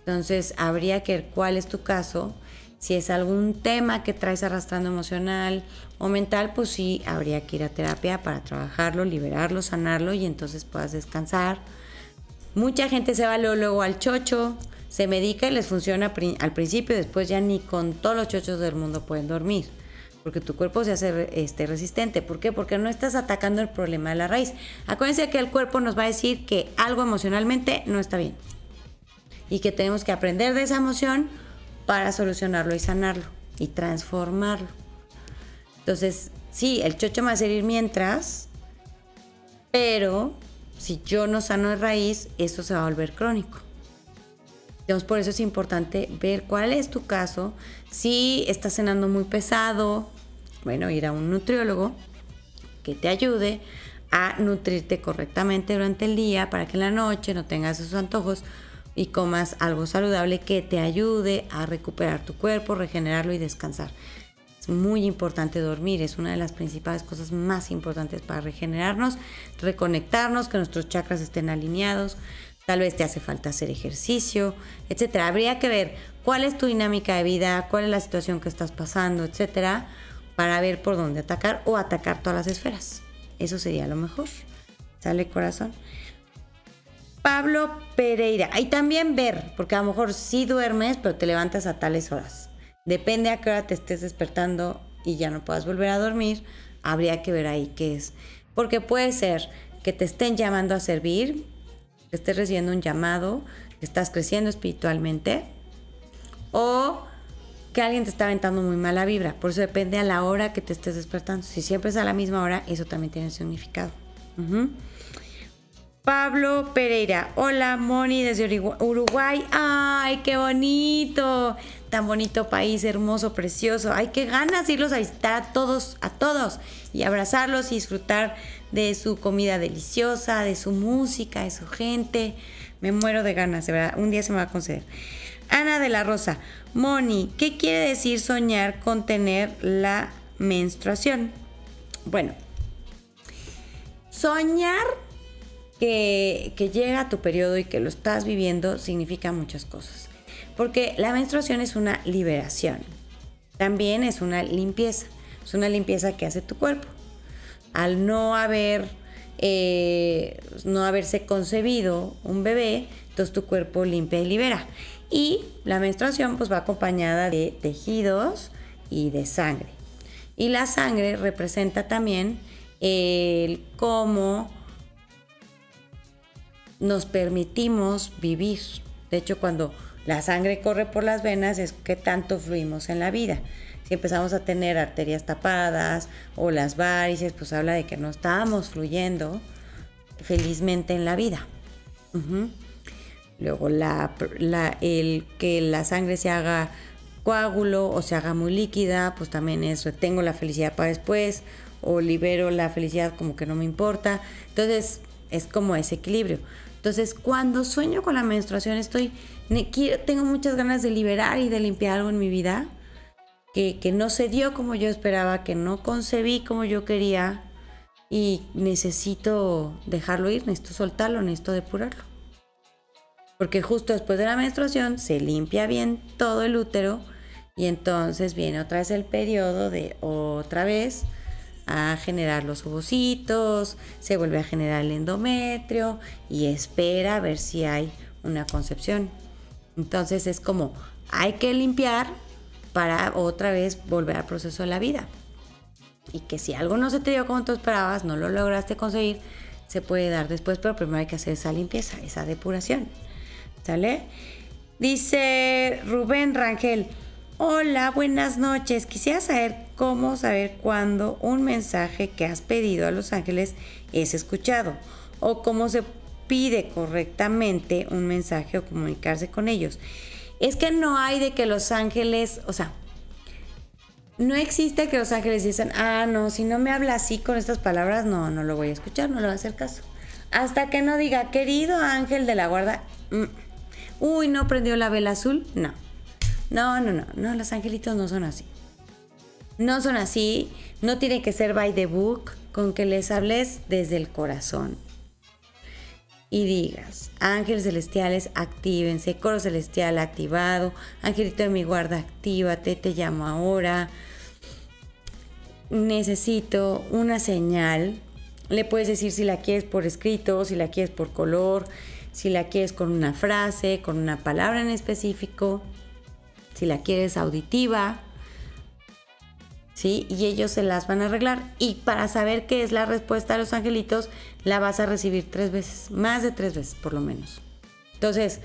Entonces habría que ver cuál es tu caso. Si es algún tema que traes arrastrando emocional o mental, pues sí, habría que ir a terapia para trabajarlo, liberarlo, sanarlo y entonces puedas descansar Mucha gente se va luego al chocho, se medica y les funciona al principio, después ya ni con todos los chochos del mundo pueden dormir, porque tu cuerpo se hace este, resistente. ¿Por qué? Porque no estás atacando el problema de la raíz. Acuérdense que el cuerpo nos va a decir que algo emocionalmente no está bien y que tenemos que aprender de esa emoción para solucionarlo y sanarlo y transformarlo. Entonces, sí, el chocho me va a servir mientras, pero si yo no sano de raíz, eso se va a volver crónico. Entonces, por eso es importante ver cuál es tu caso. Si estás cenando muy pesado, bueno, ir a un nutriólogo que te ayude a nutrirte correctamente durante el día para que en la noche no tengas esos antojos y comas algo saludable que te ayude a recuperar tu cuerpo, regenerarlo y descansar muy importante dormir, es una de las principales cosas más importantes para regenerarnos, reconectarnos, que nuestros chakras estén alineados. Tal vez te hace falta hacer ejercicio, etcétera. Habría que ver cuál es tu dinámica de vida, cuál es la situación que estás pasando, etcétera, para ver por dónde atacar o atacar todas las esferas. Eso sería lo mejor. ¿Sale corazón? Pablo Pereira. Y también ver, porque a lo mejor sí duermes, pero te levantas a tales horas. Depende a qué hora te estés despertando y ya no puedas volver a dormir, habría que ver ahí qué es. Porque puede ser que te estén llamando a servir, que estés recibiendo un llamado, que estás creciendo espiritualmente, o que alguien te está aventando muy mala vibra. Por eso depende a la hora que te estés despertando. Si siempre es a la misma hora, eso también tiene significado. Pablo Pereira. Hola, Moni, desde Uruguay. ¡Ay, qué bonito! Tan bonito país, hermoso, precioso. Ay, qué ganas irlos a visitar a todos, a todos. Y abrazarlos y disfrutar de su comida deliciosa, de su música, de su gente. Me muero de ganas, de verdad. Un día se me va a conceder. Ana de la Rosa. Moni, ¿qué quiere decir soñar con tener la menstruación? Bueno, soñar que, llega tu periodo y que lo estás viviendo significa muchas cosas. Porque la menstruación es una liberación. También es una limpieza. Es una limpieza que hace tu cuerpo. Al no haber, eh, no haberse concebido un bebé, entonces tu cuerpo limpia y libera. Y la menstruación pues va acompañada de tejidos y de sangre. Y la sangre representa también el cómo nos permitimos vivir. De hecho, cuando la sangre corre por las venas es que tanto fluimos en la vida. Si empezamos a tener arterias tapadas o las varices, pues habla de que no estamos fluyendo felizmente en la vida. Luego, la, el que la sangre se haga coágulo o se haga muy líquida, pues también es retengo la felicidad para después o libero la felicidad como que no me importa. Entonces, es como ese equilibrio. Entonces, cuando sueño con la menstruación, estoy, tengo muchas ganas de liberar y de limpiar algo en mi vida que, que no se dio como yo esperaba, que no concebí como yo quería y necesito dejarlo ir, necesito soltarlo, necesito depurarlo. Porque justo después de la menstruación se limpia bien todo el útero y entonces viene otra vez el periodo de otra vez a generar los ovocitos, se vuelve a generar el endometrio y espera a ver si hay una concepción. Entonces es como hay que limpiar para otra vez volver al proceso de la vida. Y que si algo no se te dio como tú esperabas, no lo lograste conseguir, se puede dar después, pero primero hay que hacer esa limpieza, esa depuración. ¿Sale? Dice Rubén Rangel, Hola, buenas noches. Quisiera saber cómo saber cuándo un mensaje que has pedido a los ángeles es escuchado o cómo se pide correctamente un mensaje o comunicarse con ellos. Es que no hay de que los ángeles, o sea, no existe que los ángeles dicen, ah, no, si no me habla así con estas palabras, no, no lo voy a escuchar, no le voy a hacer caso. Hasta que no diga, querido ángel de la guarda, mm, uy, no prendió la vela azul, no no, no, no, no, los angelitos no son así. No son así, no tiene que ser by the book, con que les hables desde el corazón. Y digas, ángeles celestiales, actívense, coro celestial activado, angelito de mi guarda, actívate, te llamo ahora. Necesito una señal. Le puedes decir si la quieres por escrito, si la quieres por color, si la quieres con una frase, con una palabra en específico si la quieres auditiva, ¿sí? Y ellos se las van a arreglar. Y para saber qué es la respuesta a los angelitos, la vas a recibir tres veces, más de tres veces por lo menos. Entonces,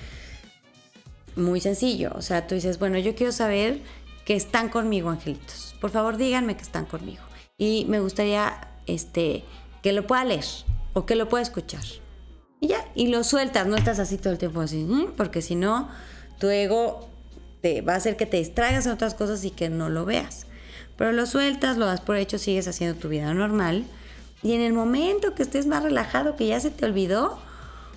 muy sencillo. O sea, tú dices, bueno, yo quiero saber que están conmigo, angelitos. Por favor, díganme que están conmigo. Y me gustaría este, que lo pueda leer o que lo pueda escuchar. Y ya, y lo sueltas, no estás así todo el tiempo así, porque si no, tu ego te va a hacer que te distraigas en otras cosas y que no lo veas. Pero lo sueltas, lo das por hecho, sigues haciendo tu vida normal. Y en el momento que estés más relajado, que ya se te olvidó,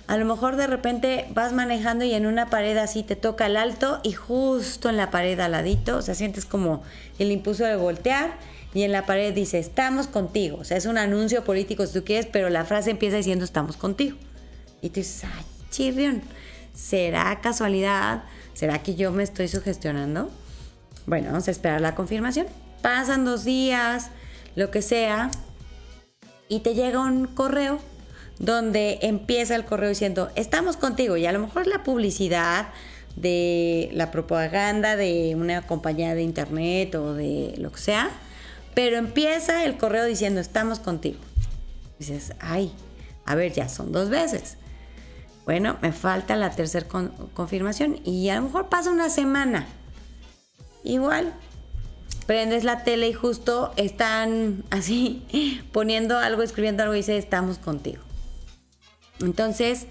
a lo mejor de repente vas manejando y en una pared así te toca el alto y justo en la pared al ladito, o sea, sientes como el impulso de voltear y en la pared dice, estamos contigo. O sea, es un anuncio político si tú quieres, pero la frase empieza diciendo, estamos contigo. Y tú dices, ay, chirrión, ¿será casualidad? ¿Será que yo me estoy sugestionando? Bueno, vamos a esperar la confirmación. Pasan dos días, lo que sea, y te llega un correo donde empieza el correo diciendo, estamos contigo, y a lo mejor la publicidad de la propaganda de una compañía de internet o de lo que sea, Pero empieza el correo diciendo, estamos contigo. Dices, ay, a ver, ya son dos veces. Bueno, me falta la tercera confirmación y a lo mejor pasa una semana. Igual, prendes la tele y justo están así poniendo algo, escribiendo algo y dice, estamos contigo. Entonces,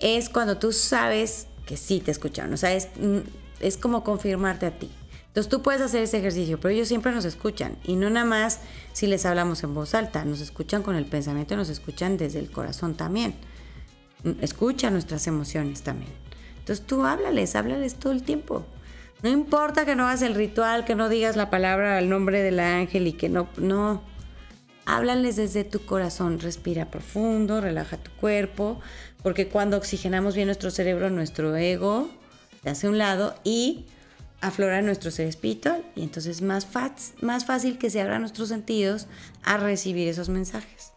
es cuando tú sabes que sí te escucharon. O sea, es, mm, es como confirmarte a ti. Entonces tú puedes hacer ese ejercicio, pero ellos siempre nos escuchan. Y no nada más si les hablamos en voz alta, nos escuchan con el pensamiento, nos escuchan desde el corazón también. Escucha nuestras emociones también. Entonces tú háblales, háblales todo el tiempo. No importa que no hagas el ritual, que no digas la palabra al nombre del ángel y que no, no. Háblales desde tu corazón, respira profundo, relaja tu cuerpo, porque cuando oxigenamos bien nuestro cerebro, nuestro ego se hace un lado y aflora nuestro ser espiritual y entonces es más, más fácil que se abran nuestros sentidos a recibir esos mensajes.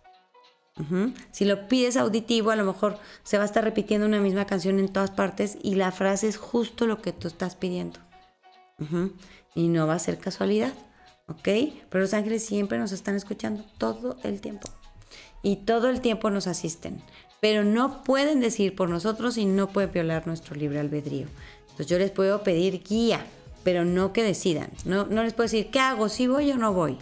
Si lo pides auditivo, a lo mejor se va a estar repitiendo una misma canción en todas partes y la frase es justo lo que tú estás pidiendo. Y no va a ser casualidad. ¿ok? Pero los ángeles siempre nos están escuchando todo el tiempo. Y todo el tiempo nos asisten. Pero no pueden decir por nosotros y no pueden violar nuestro libre albedrío. Entonces yo les puedo pedir guía, pero no que decidan. No, no les puedo decir, ¿qué hago? ¿Si voy o no voy?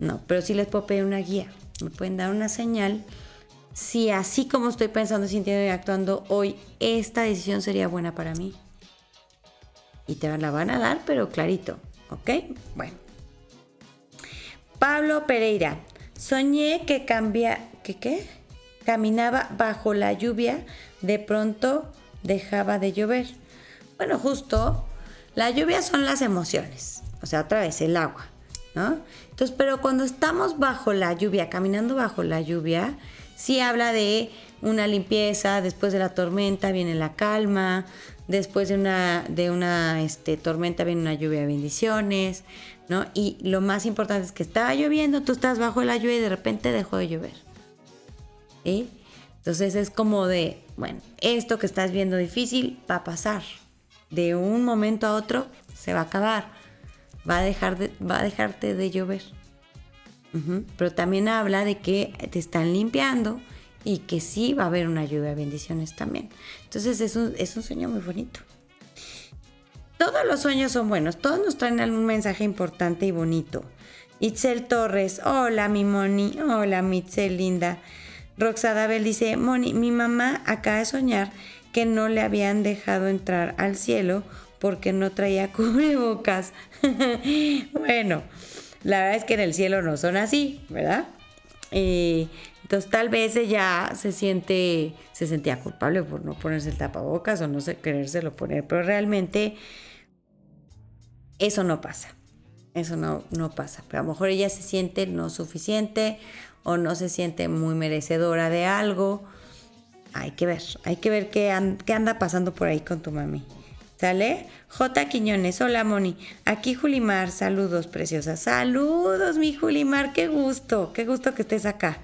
No, pero sí les puedo pedir una guía. Me pueden dar una señal. Si así como estoy pensando, sintiendo y actuando hoy, esta decisión sería buena para mí. Y te la van a dar, pero clarito. ¿Ok? Bueno. Pablo Pereira. Soñé que cambia. ¿Qué qué? Caminaba bajo la lluvia. De pronto dejaba de llover. Bueno, justo. La lluvia son las emociones. O sea, otra vez el agua. ¿No? Pero cuando estamos bajo la lluvia, caminando bajo la lluvia, sí habla de una limpieza, después de la tormenta viene la calma, después de una, de una este, tormenta viene una lluvia de bendiciones, ¿no? Y lo más importante es que estaba lloviendo, tú estás bajo la lluvia y de repente dejó de llover. ¿Sí? Entonces es como de, bueno, esto que estás viendo difícil va a pasar. De un momento a otro se va a acabar. Va a, dejar de, va a dejarte de llover. Pero también habla de que te están limpiando, y que sí va a haber una lluvia de bendiciones también. Entonces es un, es un sueño muy bonito. Todos los sueños son buenos, todos nos traen algún mensaje importante y bonito. Itzel Torres, hola mi Moni, hola mi Itzel linda. Roxadabel dice, Moni, mi mamá acaba de soñar que no le habían dejado entrar al cielo porque no traía cubrebocas. bueno, la verdad es que en el cielo no son así, ¿verdad? Eh, entonces tal vez ella se siente, se sentía culpable por no ponerse el tapabocas o no querérselo poner, pero realmente eso no pasa. Eso no, no pasa. Pero a lo mejor ella se siente no suficiente o no se siente muy merecedora de algo. Hay que ver, hay que ver qué, qué anda pasando por ahí con tu mami. ¿Sale? J. Quiñones, hola Moni. Aquí Julimar, saludos preciosa. Saludos mi Julimar, qué gusto, qué gusto que estés acá.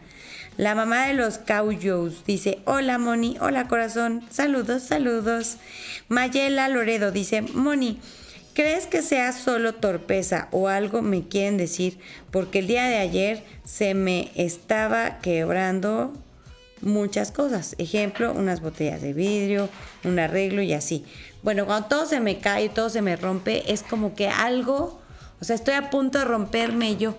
La mamá de los Cauyos dice, hola Moni, hola corazón, saludos, saludos. Mayela Loredo dice, Moni, ¿crees que sea solo torpeza o algo me quieren decir? Porque el día de ayer se me estaba quebrando muchas cosas. Ejemplo, unas botellas de vidrio, un arreglo y así. Bueno, cuando todo se me cae, todo se me rompe, es como que algo, o sea, estoy a punto de romperme yo.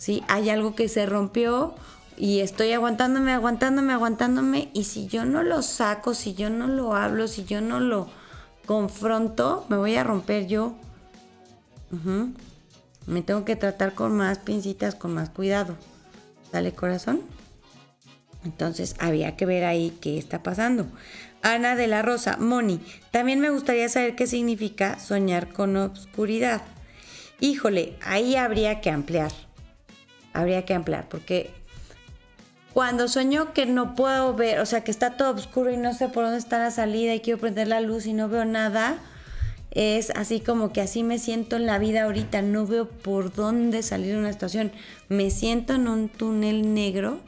¿sí? Hay algo que se rompió y estoy aguantándome, aguantándome, aguantándome y si yo no lo saco, si yo no lo hablo, si yo no lo confronto, me voy a romper yo. Me tengo que tratar con más pincitas, con más cuidado. ¿Dale corazón? Entonces había que ver ahí qué está pasando. Ana de la Rosa, Moni, también me gustaría saber qué significa soñar con obscuridad. Híjole, ahí habría que ampliar habría que ampliar, porque cuando sueño que no puedo ver, o sea, que está todo oscuro y no sé por dónde está la salida y quiero prender la luz y no veo nada, es así como que así me siento en la vida ahorita, no veo por dónde salir de una situación, me siento en un túnel negro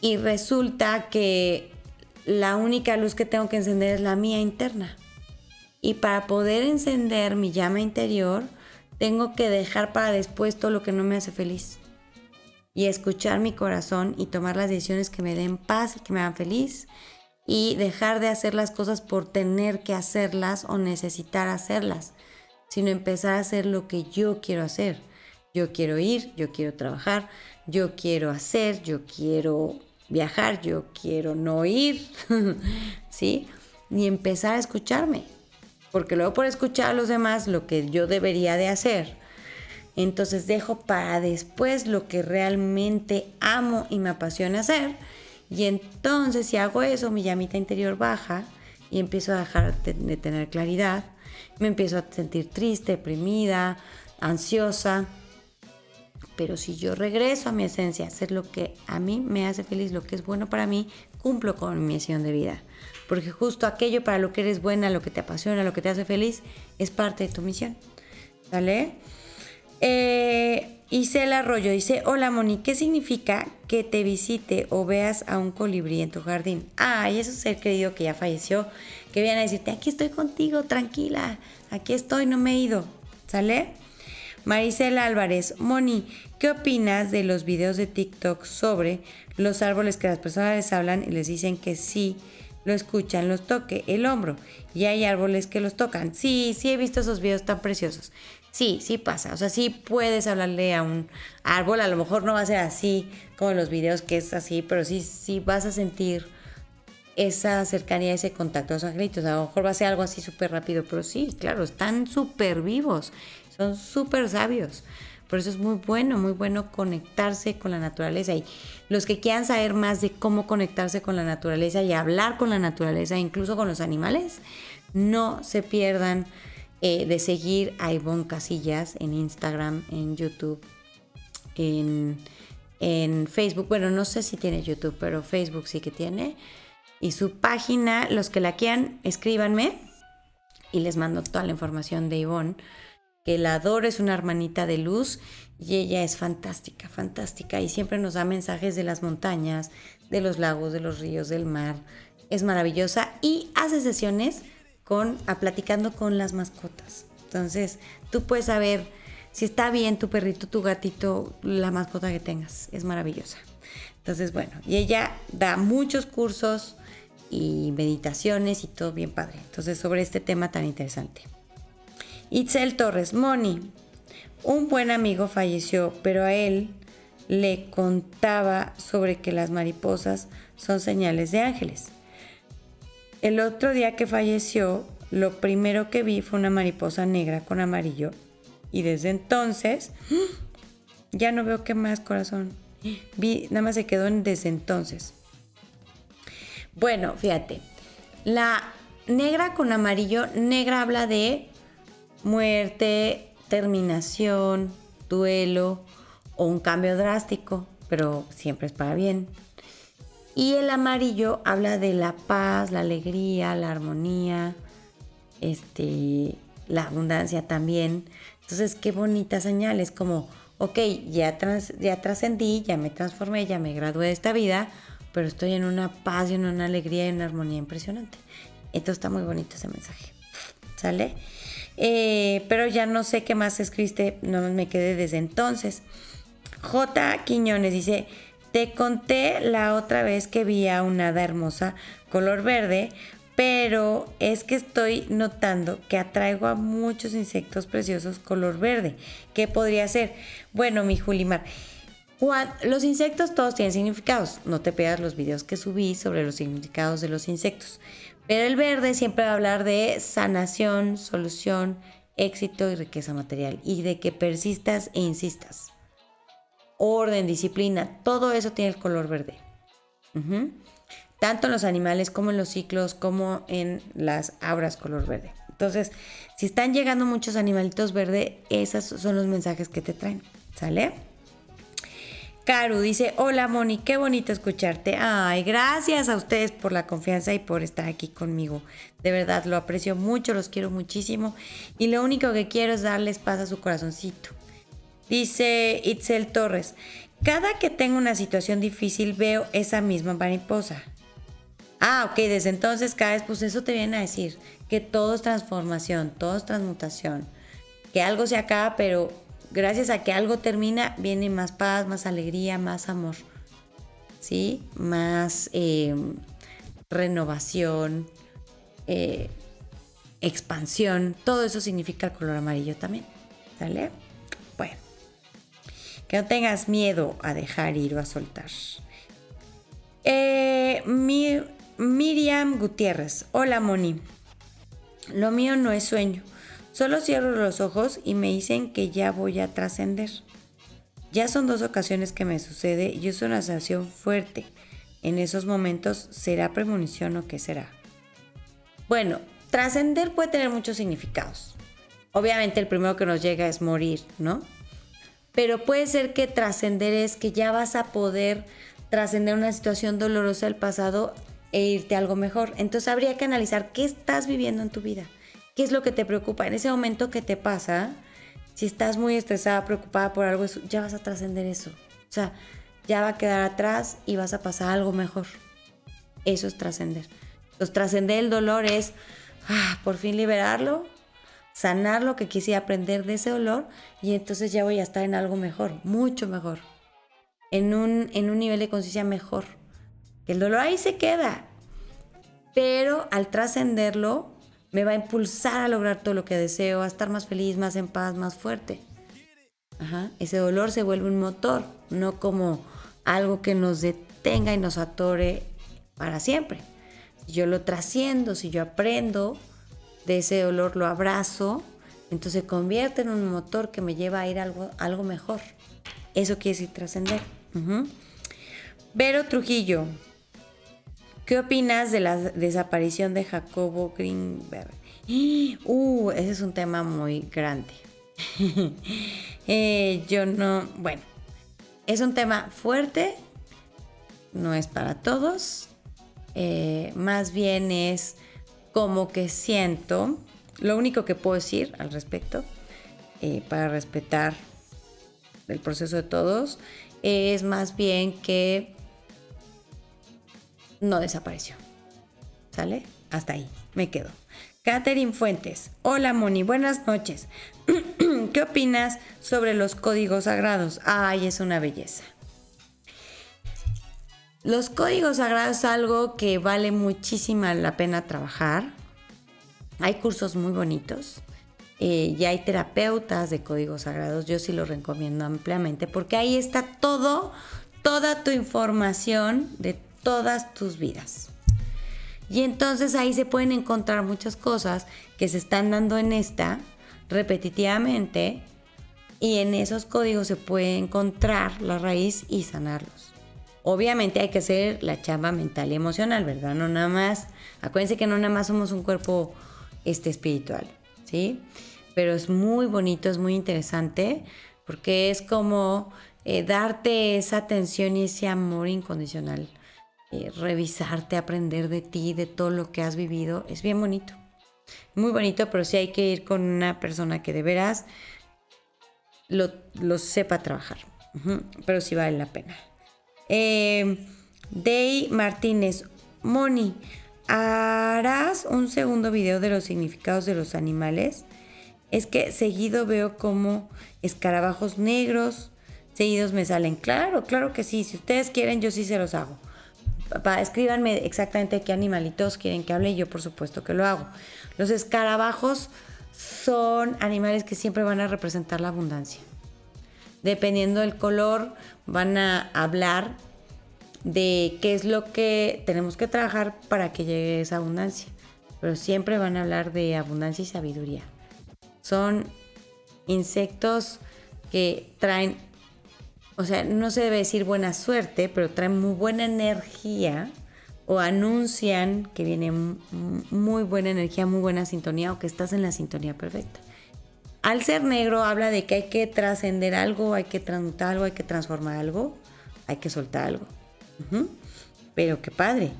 y resulta que la única luz que tengo que encender es la mía interna. Y para poder encender mi llama interior, tengo que dejar para después todo lo que no me hace feliz. Y escuchar mi corazón y tomar las decisiones que me den paz y que me hagan feliz. Y dejar de hacer las cosas por tener que hacerlas o necesitar hacerlas, sino empezar a hacer lo que yo quiero hacer. Yo quiero ir, yo quiero trabajar, yo quiero hacer, yo quiero viajar, yo quiero no ir, ¿sí? Ni empezar a escucharme, porque luego por escuchar a los demás lo que yo debería de hacer, entonces dejo para después lo que realmente amo y me apasiona hacer, y entonces si hago eso, mi llamita interior baja y empiezo a dejar de tener claridad, me empiezo a sentir triste, deprimida, ansiosa, pero si yo regreso a mi esencia, hacer lo que a mí me hace feliz, lo que es bueno para mí, cumplo con mi misión de vida. Porque justo aquello para lo que eres buena, lo que te apasiona, lo que te hace feliz, es parte de tu misión. ¿Vale? Eh, Isela Arroyo dice, hola Moni, ¿qué significa que te visite o veas a un colibrí en tu jardín? Ay, eso es ser querido que ya falleció, que viene a decirte, aquí estoy contigo, tranquila, aquí estoy, no me he ido. ¿Sale? Maricela Álvarez, Moni, ¿qué opinas de los videos de TikTok sobre los árboles que las personas les hablan y les dicen que sí lo escuchan, los toque el hombro y hay árboles que los tocan? Sí, sí he visto esos videos tan preciosos. Sí, sí pasa. O sea, sí puedes hablarle a un árbol. A lo mejor no va a ser así como los videos que es así, pero sí, sí vas a sentir esa cercanía, ese contacto a los angelitos. A lo mejor va a ser algo así súper rápido, pero sí, claro, están súper vivos. Son súper sabios. Por eso es muy bueno, muy bueno conectarse con la naturaleza. Y los que quieran saber más de cómo conectarse con la naturaleza y hablar con la naturaleza, incluso con los animales, no se pierdan eh, de seguir a Ivonne Casillas en Instagram, en YouTube, en, en Facebook. Bueno, no sé si tiene YouTube, pero Facebook sí que tiene. Y su página, los que la quieran, escríbanme y les mando toda la información de Ivonne que la adoro, es una hermanita de luz y ella es fantástica, fantástica y siempre nos da mensajes de las montañas, de los lagos, de los ríos, del mar. Es maravillosa y hace sesiones con a platicando con las mascotas. Entonces, tú puedes saber si está bien tu perrito, tu gatito, la mascota que tengas. Es maravillosa. Entonces, bueno, y ella da muchos cursos y meditaciones y todo bien padre. Entonces, sobre este tema tan interesante. Itzel Torres, Moni, un buen amigo falleció, pero a él le contaba sobre que las mariposas son señales de ángeles. El otro día que falleció, lo primero que vi fue una mariposa negra con amarillo y desde entonces ya no veo qué más corazón. Vi, nada más se quedó en desde entonces. Bueno, fíjate, la negra con amarillo, negra habla de muerte, terminación, duelo o un cambio drástico, pero siempre es para bien. Y el amarillo habla de la paz, la alegría, la armonía, este, la abundancia también. Entonces, qué bonitas señales, como, ok, ya, ya trascendí, ya me transformé, ya me gradué de esta vida, pero estoy en una paz y en una alegría y en una armonía impresionante. Entonces está muy bonito ese mensaje. ¿Sale? Eh, pero ya no sé qué más escribiste, no me quedé desde entonces. J. Quiñones dice, te conté la otra vez que vi a una hada hermosa color verde, pero es que estoy notando que atraigo a muchos insectos preciosos color verde. ¿Qué podría ser? Bueno, mi Julimar, los insectos todos tienen significados. No te pegas los videos que subí sobre los significados de los insectos. Pero el verde siempre va a hablar de sanación, solución, éxito y riqueza material y de que persistas e insistas. Orden, disciplina, todo eso tiene el color verde. Tanto en los animales como en los ciclos, como en las auras color verde. Entonces, si están llegando muchos animalitos verde, esos son los mensajes que te traen. ¿Sale? Caru dice, hola Moni, qué bonito escucharte. Ay, gracias a ustedes por la confianza y por estar aquí conmigo. De verdad, lo aprecio mucho, los quiero muchísimo. Y lo único que quiero es darles paz a su corazoncito. Dice Itzel Torres, cada que tengo una situación difícil veo esa misma mariposa. Ah, ok, desde entonces cada vez, pues eso te viene a decir, que todo es transformación, todo es transmutación. que algo se acaba, pero gracias a que algo termina, viene más paz, más alegría, más amor. ¿Sí? Más eh, renovación, eh, expansión. Todo eso significa el color amarillo también. ¿Sale? Bueno. Que no tengas miedo a dejar ir o a soltar. Eh, Miriam Gutiérrez. Hola, Moni. Lo mío no es sueño. Solo cierro los ojos y me dicen que ya voy a trascender. Ya son dos ocasiones que me sucede y es una sensación fuerte. En esos momentos, ¿será premonición o qué será? Bueno, trascender puede tener muchos significados. Obviamente el primero que nos llega es morir, ¿no? Pero puede ser que trascender es que ya vas a poder trascender una situación dolorosa del pasado e irte a algo mejor. Entonces habría que analizar qué estás viviendo en tu vida. ¿Qué es lo que te preocupa? En ese momento que te pasa, si estás muy estresada, preocupada por algo, ya vas a trascender eso. O sea, ya va a quedar atrás y vas a pasar algo mejor. Eso es trascender. Entonces, trascender el dolor es ah, por fin liberarlo, sanar lo que quise aprender de ese dolor y entonces ya voy a estar en algo mejor, mucho mejor. En un, en un nivel de conciencia mejor. El dolor ahí se queda. Pero al trascenderlo, me va a impulsar a lograr todo lo que deseo, a estar más feliz, más en paz, más fuerte. Ese dolor se vuelve un motor, no como algo que nos detenga y nos atore para siempre. Si yo lo trasciendo, si yo aprendo de ese dolor, lo abrazo, entonces se convierte en un motor que me lleva a ir a algo, algo mejor. Eso quiere decir trascender. Vero Trujillo, ¿Qué opinas de la desaparición de Jacobo Greenberg? Uh, ese es un tema muy grande. Eh, yo no, bueno, es un tema fuerte, no es para todos, eh, más bien es como que siento, lo único que puedo decir al respecto, eh, para respetar el proceso de todos, es más bien que no desapareció. ¿Sale? Hasta ahí, me quedo. Catherine Fuentes. Hola Moni, buenas noches. ¿Qué opinas sobre los códigos sagrados? Ay, es una belleza. Los códigos sagrados es algo que vale muchísima la pena trabajar. Hay cursos muy bonitos. Eh, y hay terapeutas de códigos sagrados. Yo sí lo recomiendo ampliamente porque ahí está todo, toda tu información de todas tus vidas. Y entonces ahí se pueden encontrar muchas cosas que se están dando en esta repetitivamente y en esos códigos se puede encontrar la raíz y sanarlos. Obviamente hay que hacer la chamba mental y emocional, ¿verdad? No nada más, acuérdense que no nada más somos un cuerpo este, espiritual, ¿sí? Pero es muy bonito, es muy interesante, porque es como eh, darte esa atención y ese amor incondicional eh, revisarte, aprender de ti, de todo lo que has vivido, es bien bonito. Muy bonito, pero sí hay que ir con una persona que de veras lo, sepa trabajar. Pero sí vale la pena. Eh, Day Martínez, Moni, ¿harás un segundo video de los significados de los animales? Es que seguido veo como escarabajos negros, seguidos me salen. Claro, claro que sí. Si ustedes quieren, yo sí se los hago escríbanme exactamente qué animalitos quieren que hable y yo por supuesto que lo hago. Los escarabajos son animales que siempre van a representar la abundancia. Dependiendo del color, van a hablar de qué es lo que tenemos que trabajar para que llegue esa abundancia. Pero siempre van a hablar de abundancia y sabiduría. Son insectos que traen o sea, no se debe decir buena suerte, pero traen muy buena energía o anuncian que viene muy buena energía, muy buena sintonía o que estás en la sintonía perfecta. Al ser negro habla de que hay que trascender algo, hay que transmutar algo, hay que transformar algo, hay que soltar algo. Pero qué padre,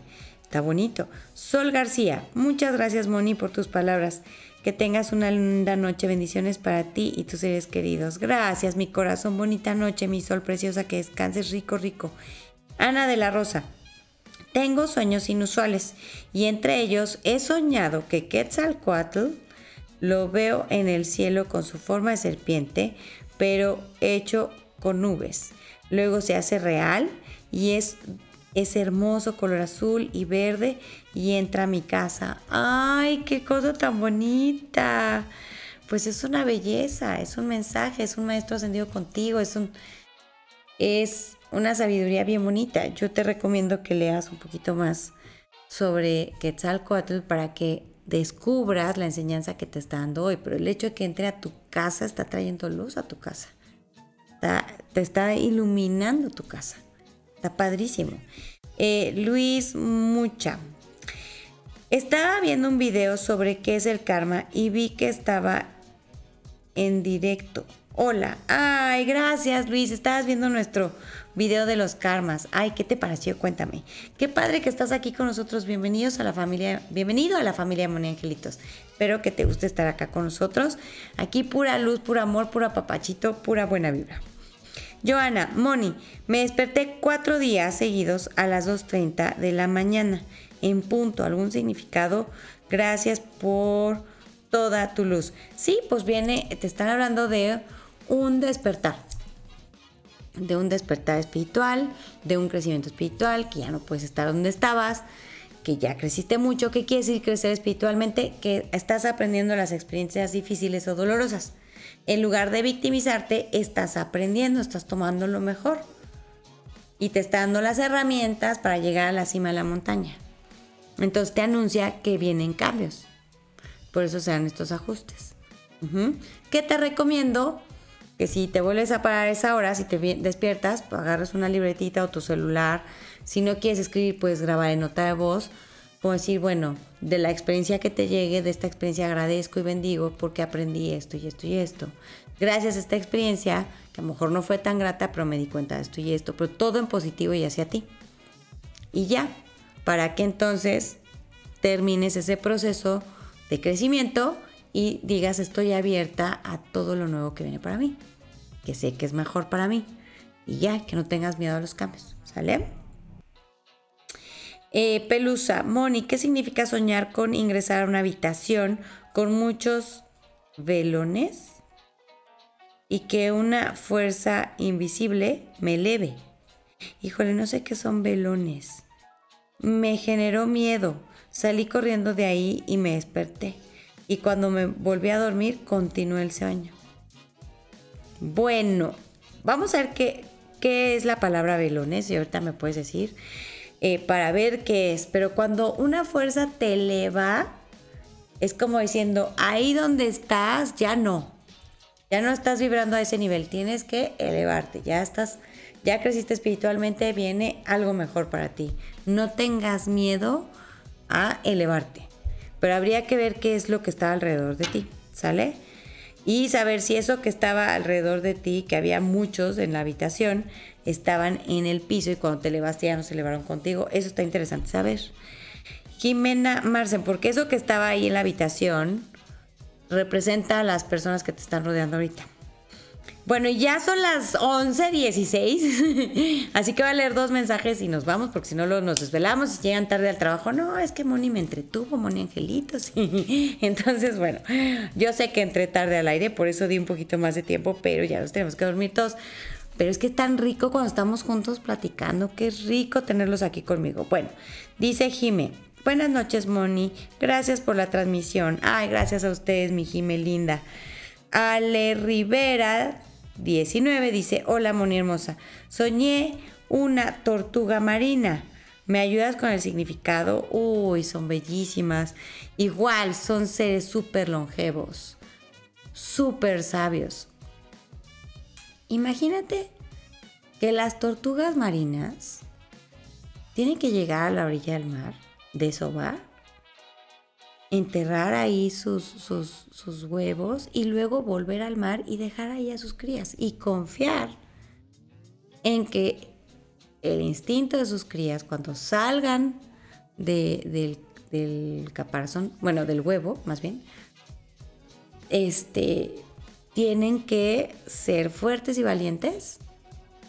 está bonito. Sol García, muchas gracias Moni por tus palabras. Que tengas una linda noche. Bendiciones para ti y tus seres queridos. Gracias, mi corazón. Bonita noche, mi sol preciosa. Que descanses rico, rico. Ana de la Rosa. Tengo sueños inusuales y entre ellos he soñado que Quetzalcoatl Lo veo en el cielo con su forma de serpiente, pero hecho con nubes. Luego se hace real y es, es hermoso, color azul y verde, y entra a mi casa. ¡Ay, qué cosa tan bonita! Pues es una belleza, es un mensaje, es un maestro ascendido contigo, es un... Es una sabiduría bien bonita. Yo te recomiendo que leas un poquito más sobre Quetzalcoatl para que descubras la enseñanza que te está dando hoy. Pero el hecho de que entre a tu casa está trayendo luz a tu casa. te está iluminando tu casa. Está padrísimo. Eh, Luis Mucha. Estaba viendo un video sobre qué es el karma y vi que estaba en directo. Hola. Ay, gracias Luis. Estabas viendo nuestro video de los karmas. Ay, ¿qué te pareció? Cuéntame. Qué padre que estás aquí con nosotros. Bienvenidos a la familia, bienvenido a la familia Moni Angelitos. Espero que te guste estar acá con nosotros. Aquí pura luz, pura amor, pura papachito, pura buena vibra. Joana, Moni, me desperté cuatro días seguidos a las 2.30 de la mañana. En punto, ¿algún significado? Gracias por toda tu luz. Sí, pues viene, te están hablando de un despertar, de un despertar espiritual, de un crecimiento espiritual, que ya no puedes estar donde estabas, que ya creciste mucho, ¿qué quiere decir crecer espiritualmente? Que estás aprendiendo las experiencias difíciles o dolorosas. En lugar de victimizarte, estás aprendiendo, estás tomando lo mejor. Y te está dando las herramientas para llegar a la cima de la montaña. Entonces te anuncia que vienen cambios. Por eso se dan estos ajustes. ¿Qué te recomiendo? Que si te vuelves a parar esa hora, si te despiertas, agarras una libretita o tu celular. Si no quieres escribir, puedes grabar en nota de voz. Como decir, bueno, de la experiencia que te llegue, de esta experiencia agradezco y bendigo porque aprendí esto y esto y esto. Gracias a esta experiencia, que a lo mejor no fue tan grata, pero me di cuenta de esto y esto, pero todo en positivo y hacia ti. Y ya, para que entonces termines ese proceso de crecimiento y digas estoy abierta a todo lo nuevo que viene para mí, que sé que es mejor para mí y ya, que no tengas miedo a los cambios, ¿sale? Eh, Pelusa, Moni, ¿qué significa soñar con ingresar a una habitación con muchos velones y que una fuerza invisible me eleve? Híjole, no sé qué son velones. Me generó miedo. Salí corriendo de ahí y me desperté. Y cuando me volví a dormir, continué el sueño. Bueno, vamos a ver qué, qué es la palabra velones y ahorita me puedes decir eh, para ver qué es. Pero cuando una fuerza te eleva, es como diciendo, ahí donde estás, ya no. Ya no estás vibrando a ese nivel, tienes que elevarte, ya estás ya creciste espiritualmente, viene algo mejor para ti. No tengas miedo a elevarte, pero habría que ver qué es lo que está alrededor de ti, ¿sale? Y saber si eso que estaba alrededor de ti, que había muchos en la habitación, estaban en el piso y cuando te elevaste ya no se elevaron contigo. Eso está interesante saber. Jimena Marcen, porque eso que estaba ahí en la habitación representa a las personas que te están rodeando ahorita. Bueno, ya son las 11.16, así que voy a leer dos mensajes y nos vamos, porque si no nos desvelamos y llegan tarde al trabajo. No, es que Moni me entretuvo, Moni Angelitos. Entonces, bueno, yo sé que entré tarde al aire, por eso di un poquito más de tiempo, pero ya nos tenemos que dormir todos. Pero es que es tan rico cuando estamos juntos platicando, qué rico tenerlos aquí conmigo. Bueno, dice Jime, buenas noches Moni, gracias por la transmisión. Ay, gracias a ustedes, mi Jime linda. Ale Rivera 19 dice, hola Moni hermosa, soñé una tortuga marina. ¿Me ayudas con el significado? Uy, son bellísimas. Igual, son seres súper longevos, súper sabios. Imagínate que las tortugas marinas tienen que llegar a la orilla del mar, desovar enterrar ahí sus, sus, huevos y luego volver al mar y dejar ahí a sus crías y confiar en que el instinto de sus crías cuando salgan del, del, caparazón, bueno, del huevo más bien, este, tienen que ser fuertes y valientes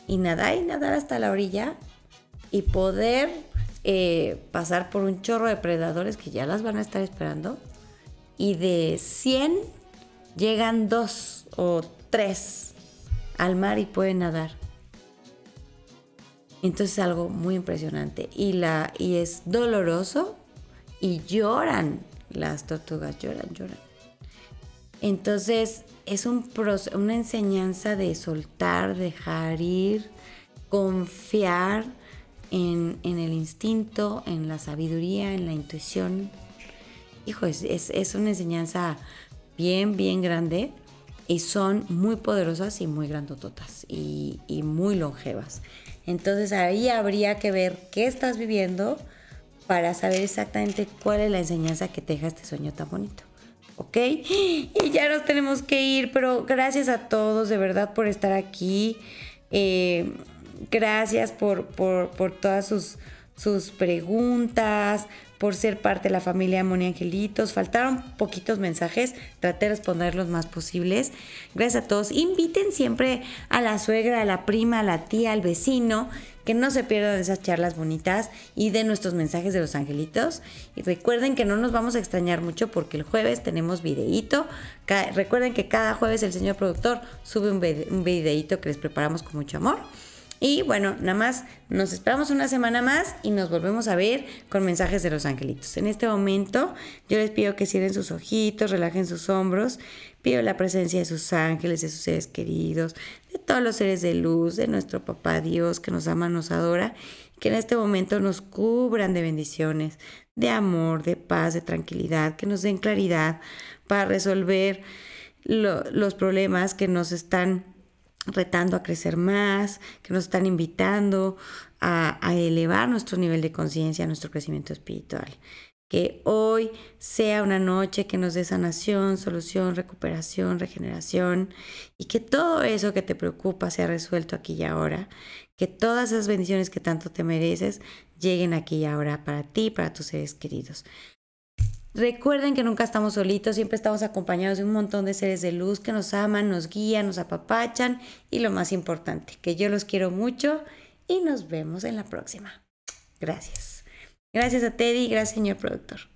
y nadar y nadar hasta la orilla y poder eh, pasar por un chorro de predadores que ya las van a estar esperando y de 100 llegan dos o tres al mar y pueden nadar. Entonces es algo muy impresionante y, la, y es doloroso y lloran las tortugas, lloran, lloran. Entonces es un, una enseñanza de soltar, dejar ir, confiar en, el instinto, en la sabiduría, en la intuición. Hijo, es, una enseñanza bien, bien grande y son muy poderosas y muy grandototas y, y muy longevas. Entonces ahí habría que ver qué estás viviendo para saber exactamente cuál es la enseñanza que te deja este sueño tan bonito. ¿Ok? Y ya nos tenemos que ir, pero gracias a todos de verdad por estar aquí. Eh, gracias por, por, por todas sus, sus preguntas, por ser parte de la familia Moni Angelitos. Faltaron poquitos mensajes, traté de responder los más posibles. Gracias a todos. Inviten siempre a la suegra, a la prima, a la tía, al vecino, que no se pierdan esas charlas bonitas y de nuestros mensajes de los angelitos. Y recuerden que no nos vamos a extrañar mucho porque el jueves tenemos videíto. Recuerden que cada jueves el señor productor sube un, videíto que les preparamos con mucho amor. Y bueno, nada más nos esperamos una semana más y nos volvemos a ver con mensajes de los angelitos. En este momento yo les pido que cierren sus ojitos, relajen sus hombros, pido la presencia de sus ángeles, de sus seres queridos, de todos los seres de luz, de nuestro papá Dios que nos ama, nos adora, que en este momento nos cubran de bendiciones, de amor, de paz, de tranquilidad, que nos den claridad para resolver los problemas que nos están retando a crecer más, que nos están invitando a, elevar nuestro nivel de conciencia, nuestro crecimiento espiritual. Que hoy sea una noche que nos dé sanación, solución, recuperación, regeneración y que todo eso que te preocupa sea resuelto aquí y ahora. Que todas esas bendiciones que tanto te mereces lleguen aquí y ahora para ti para tus seres queridos. Recuerden que nunca estamos solitos, siempre estamos acompañados de un montón de seres de luz que nos aman, nos guían, nos apapachan y lo más importante, que yo los quiero mucho y nos vemos en la próxima. Gracias. Gracias a Teddy, gracias señor productor.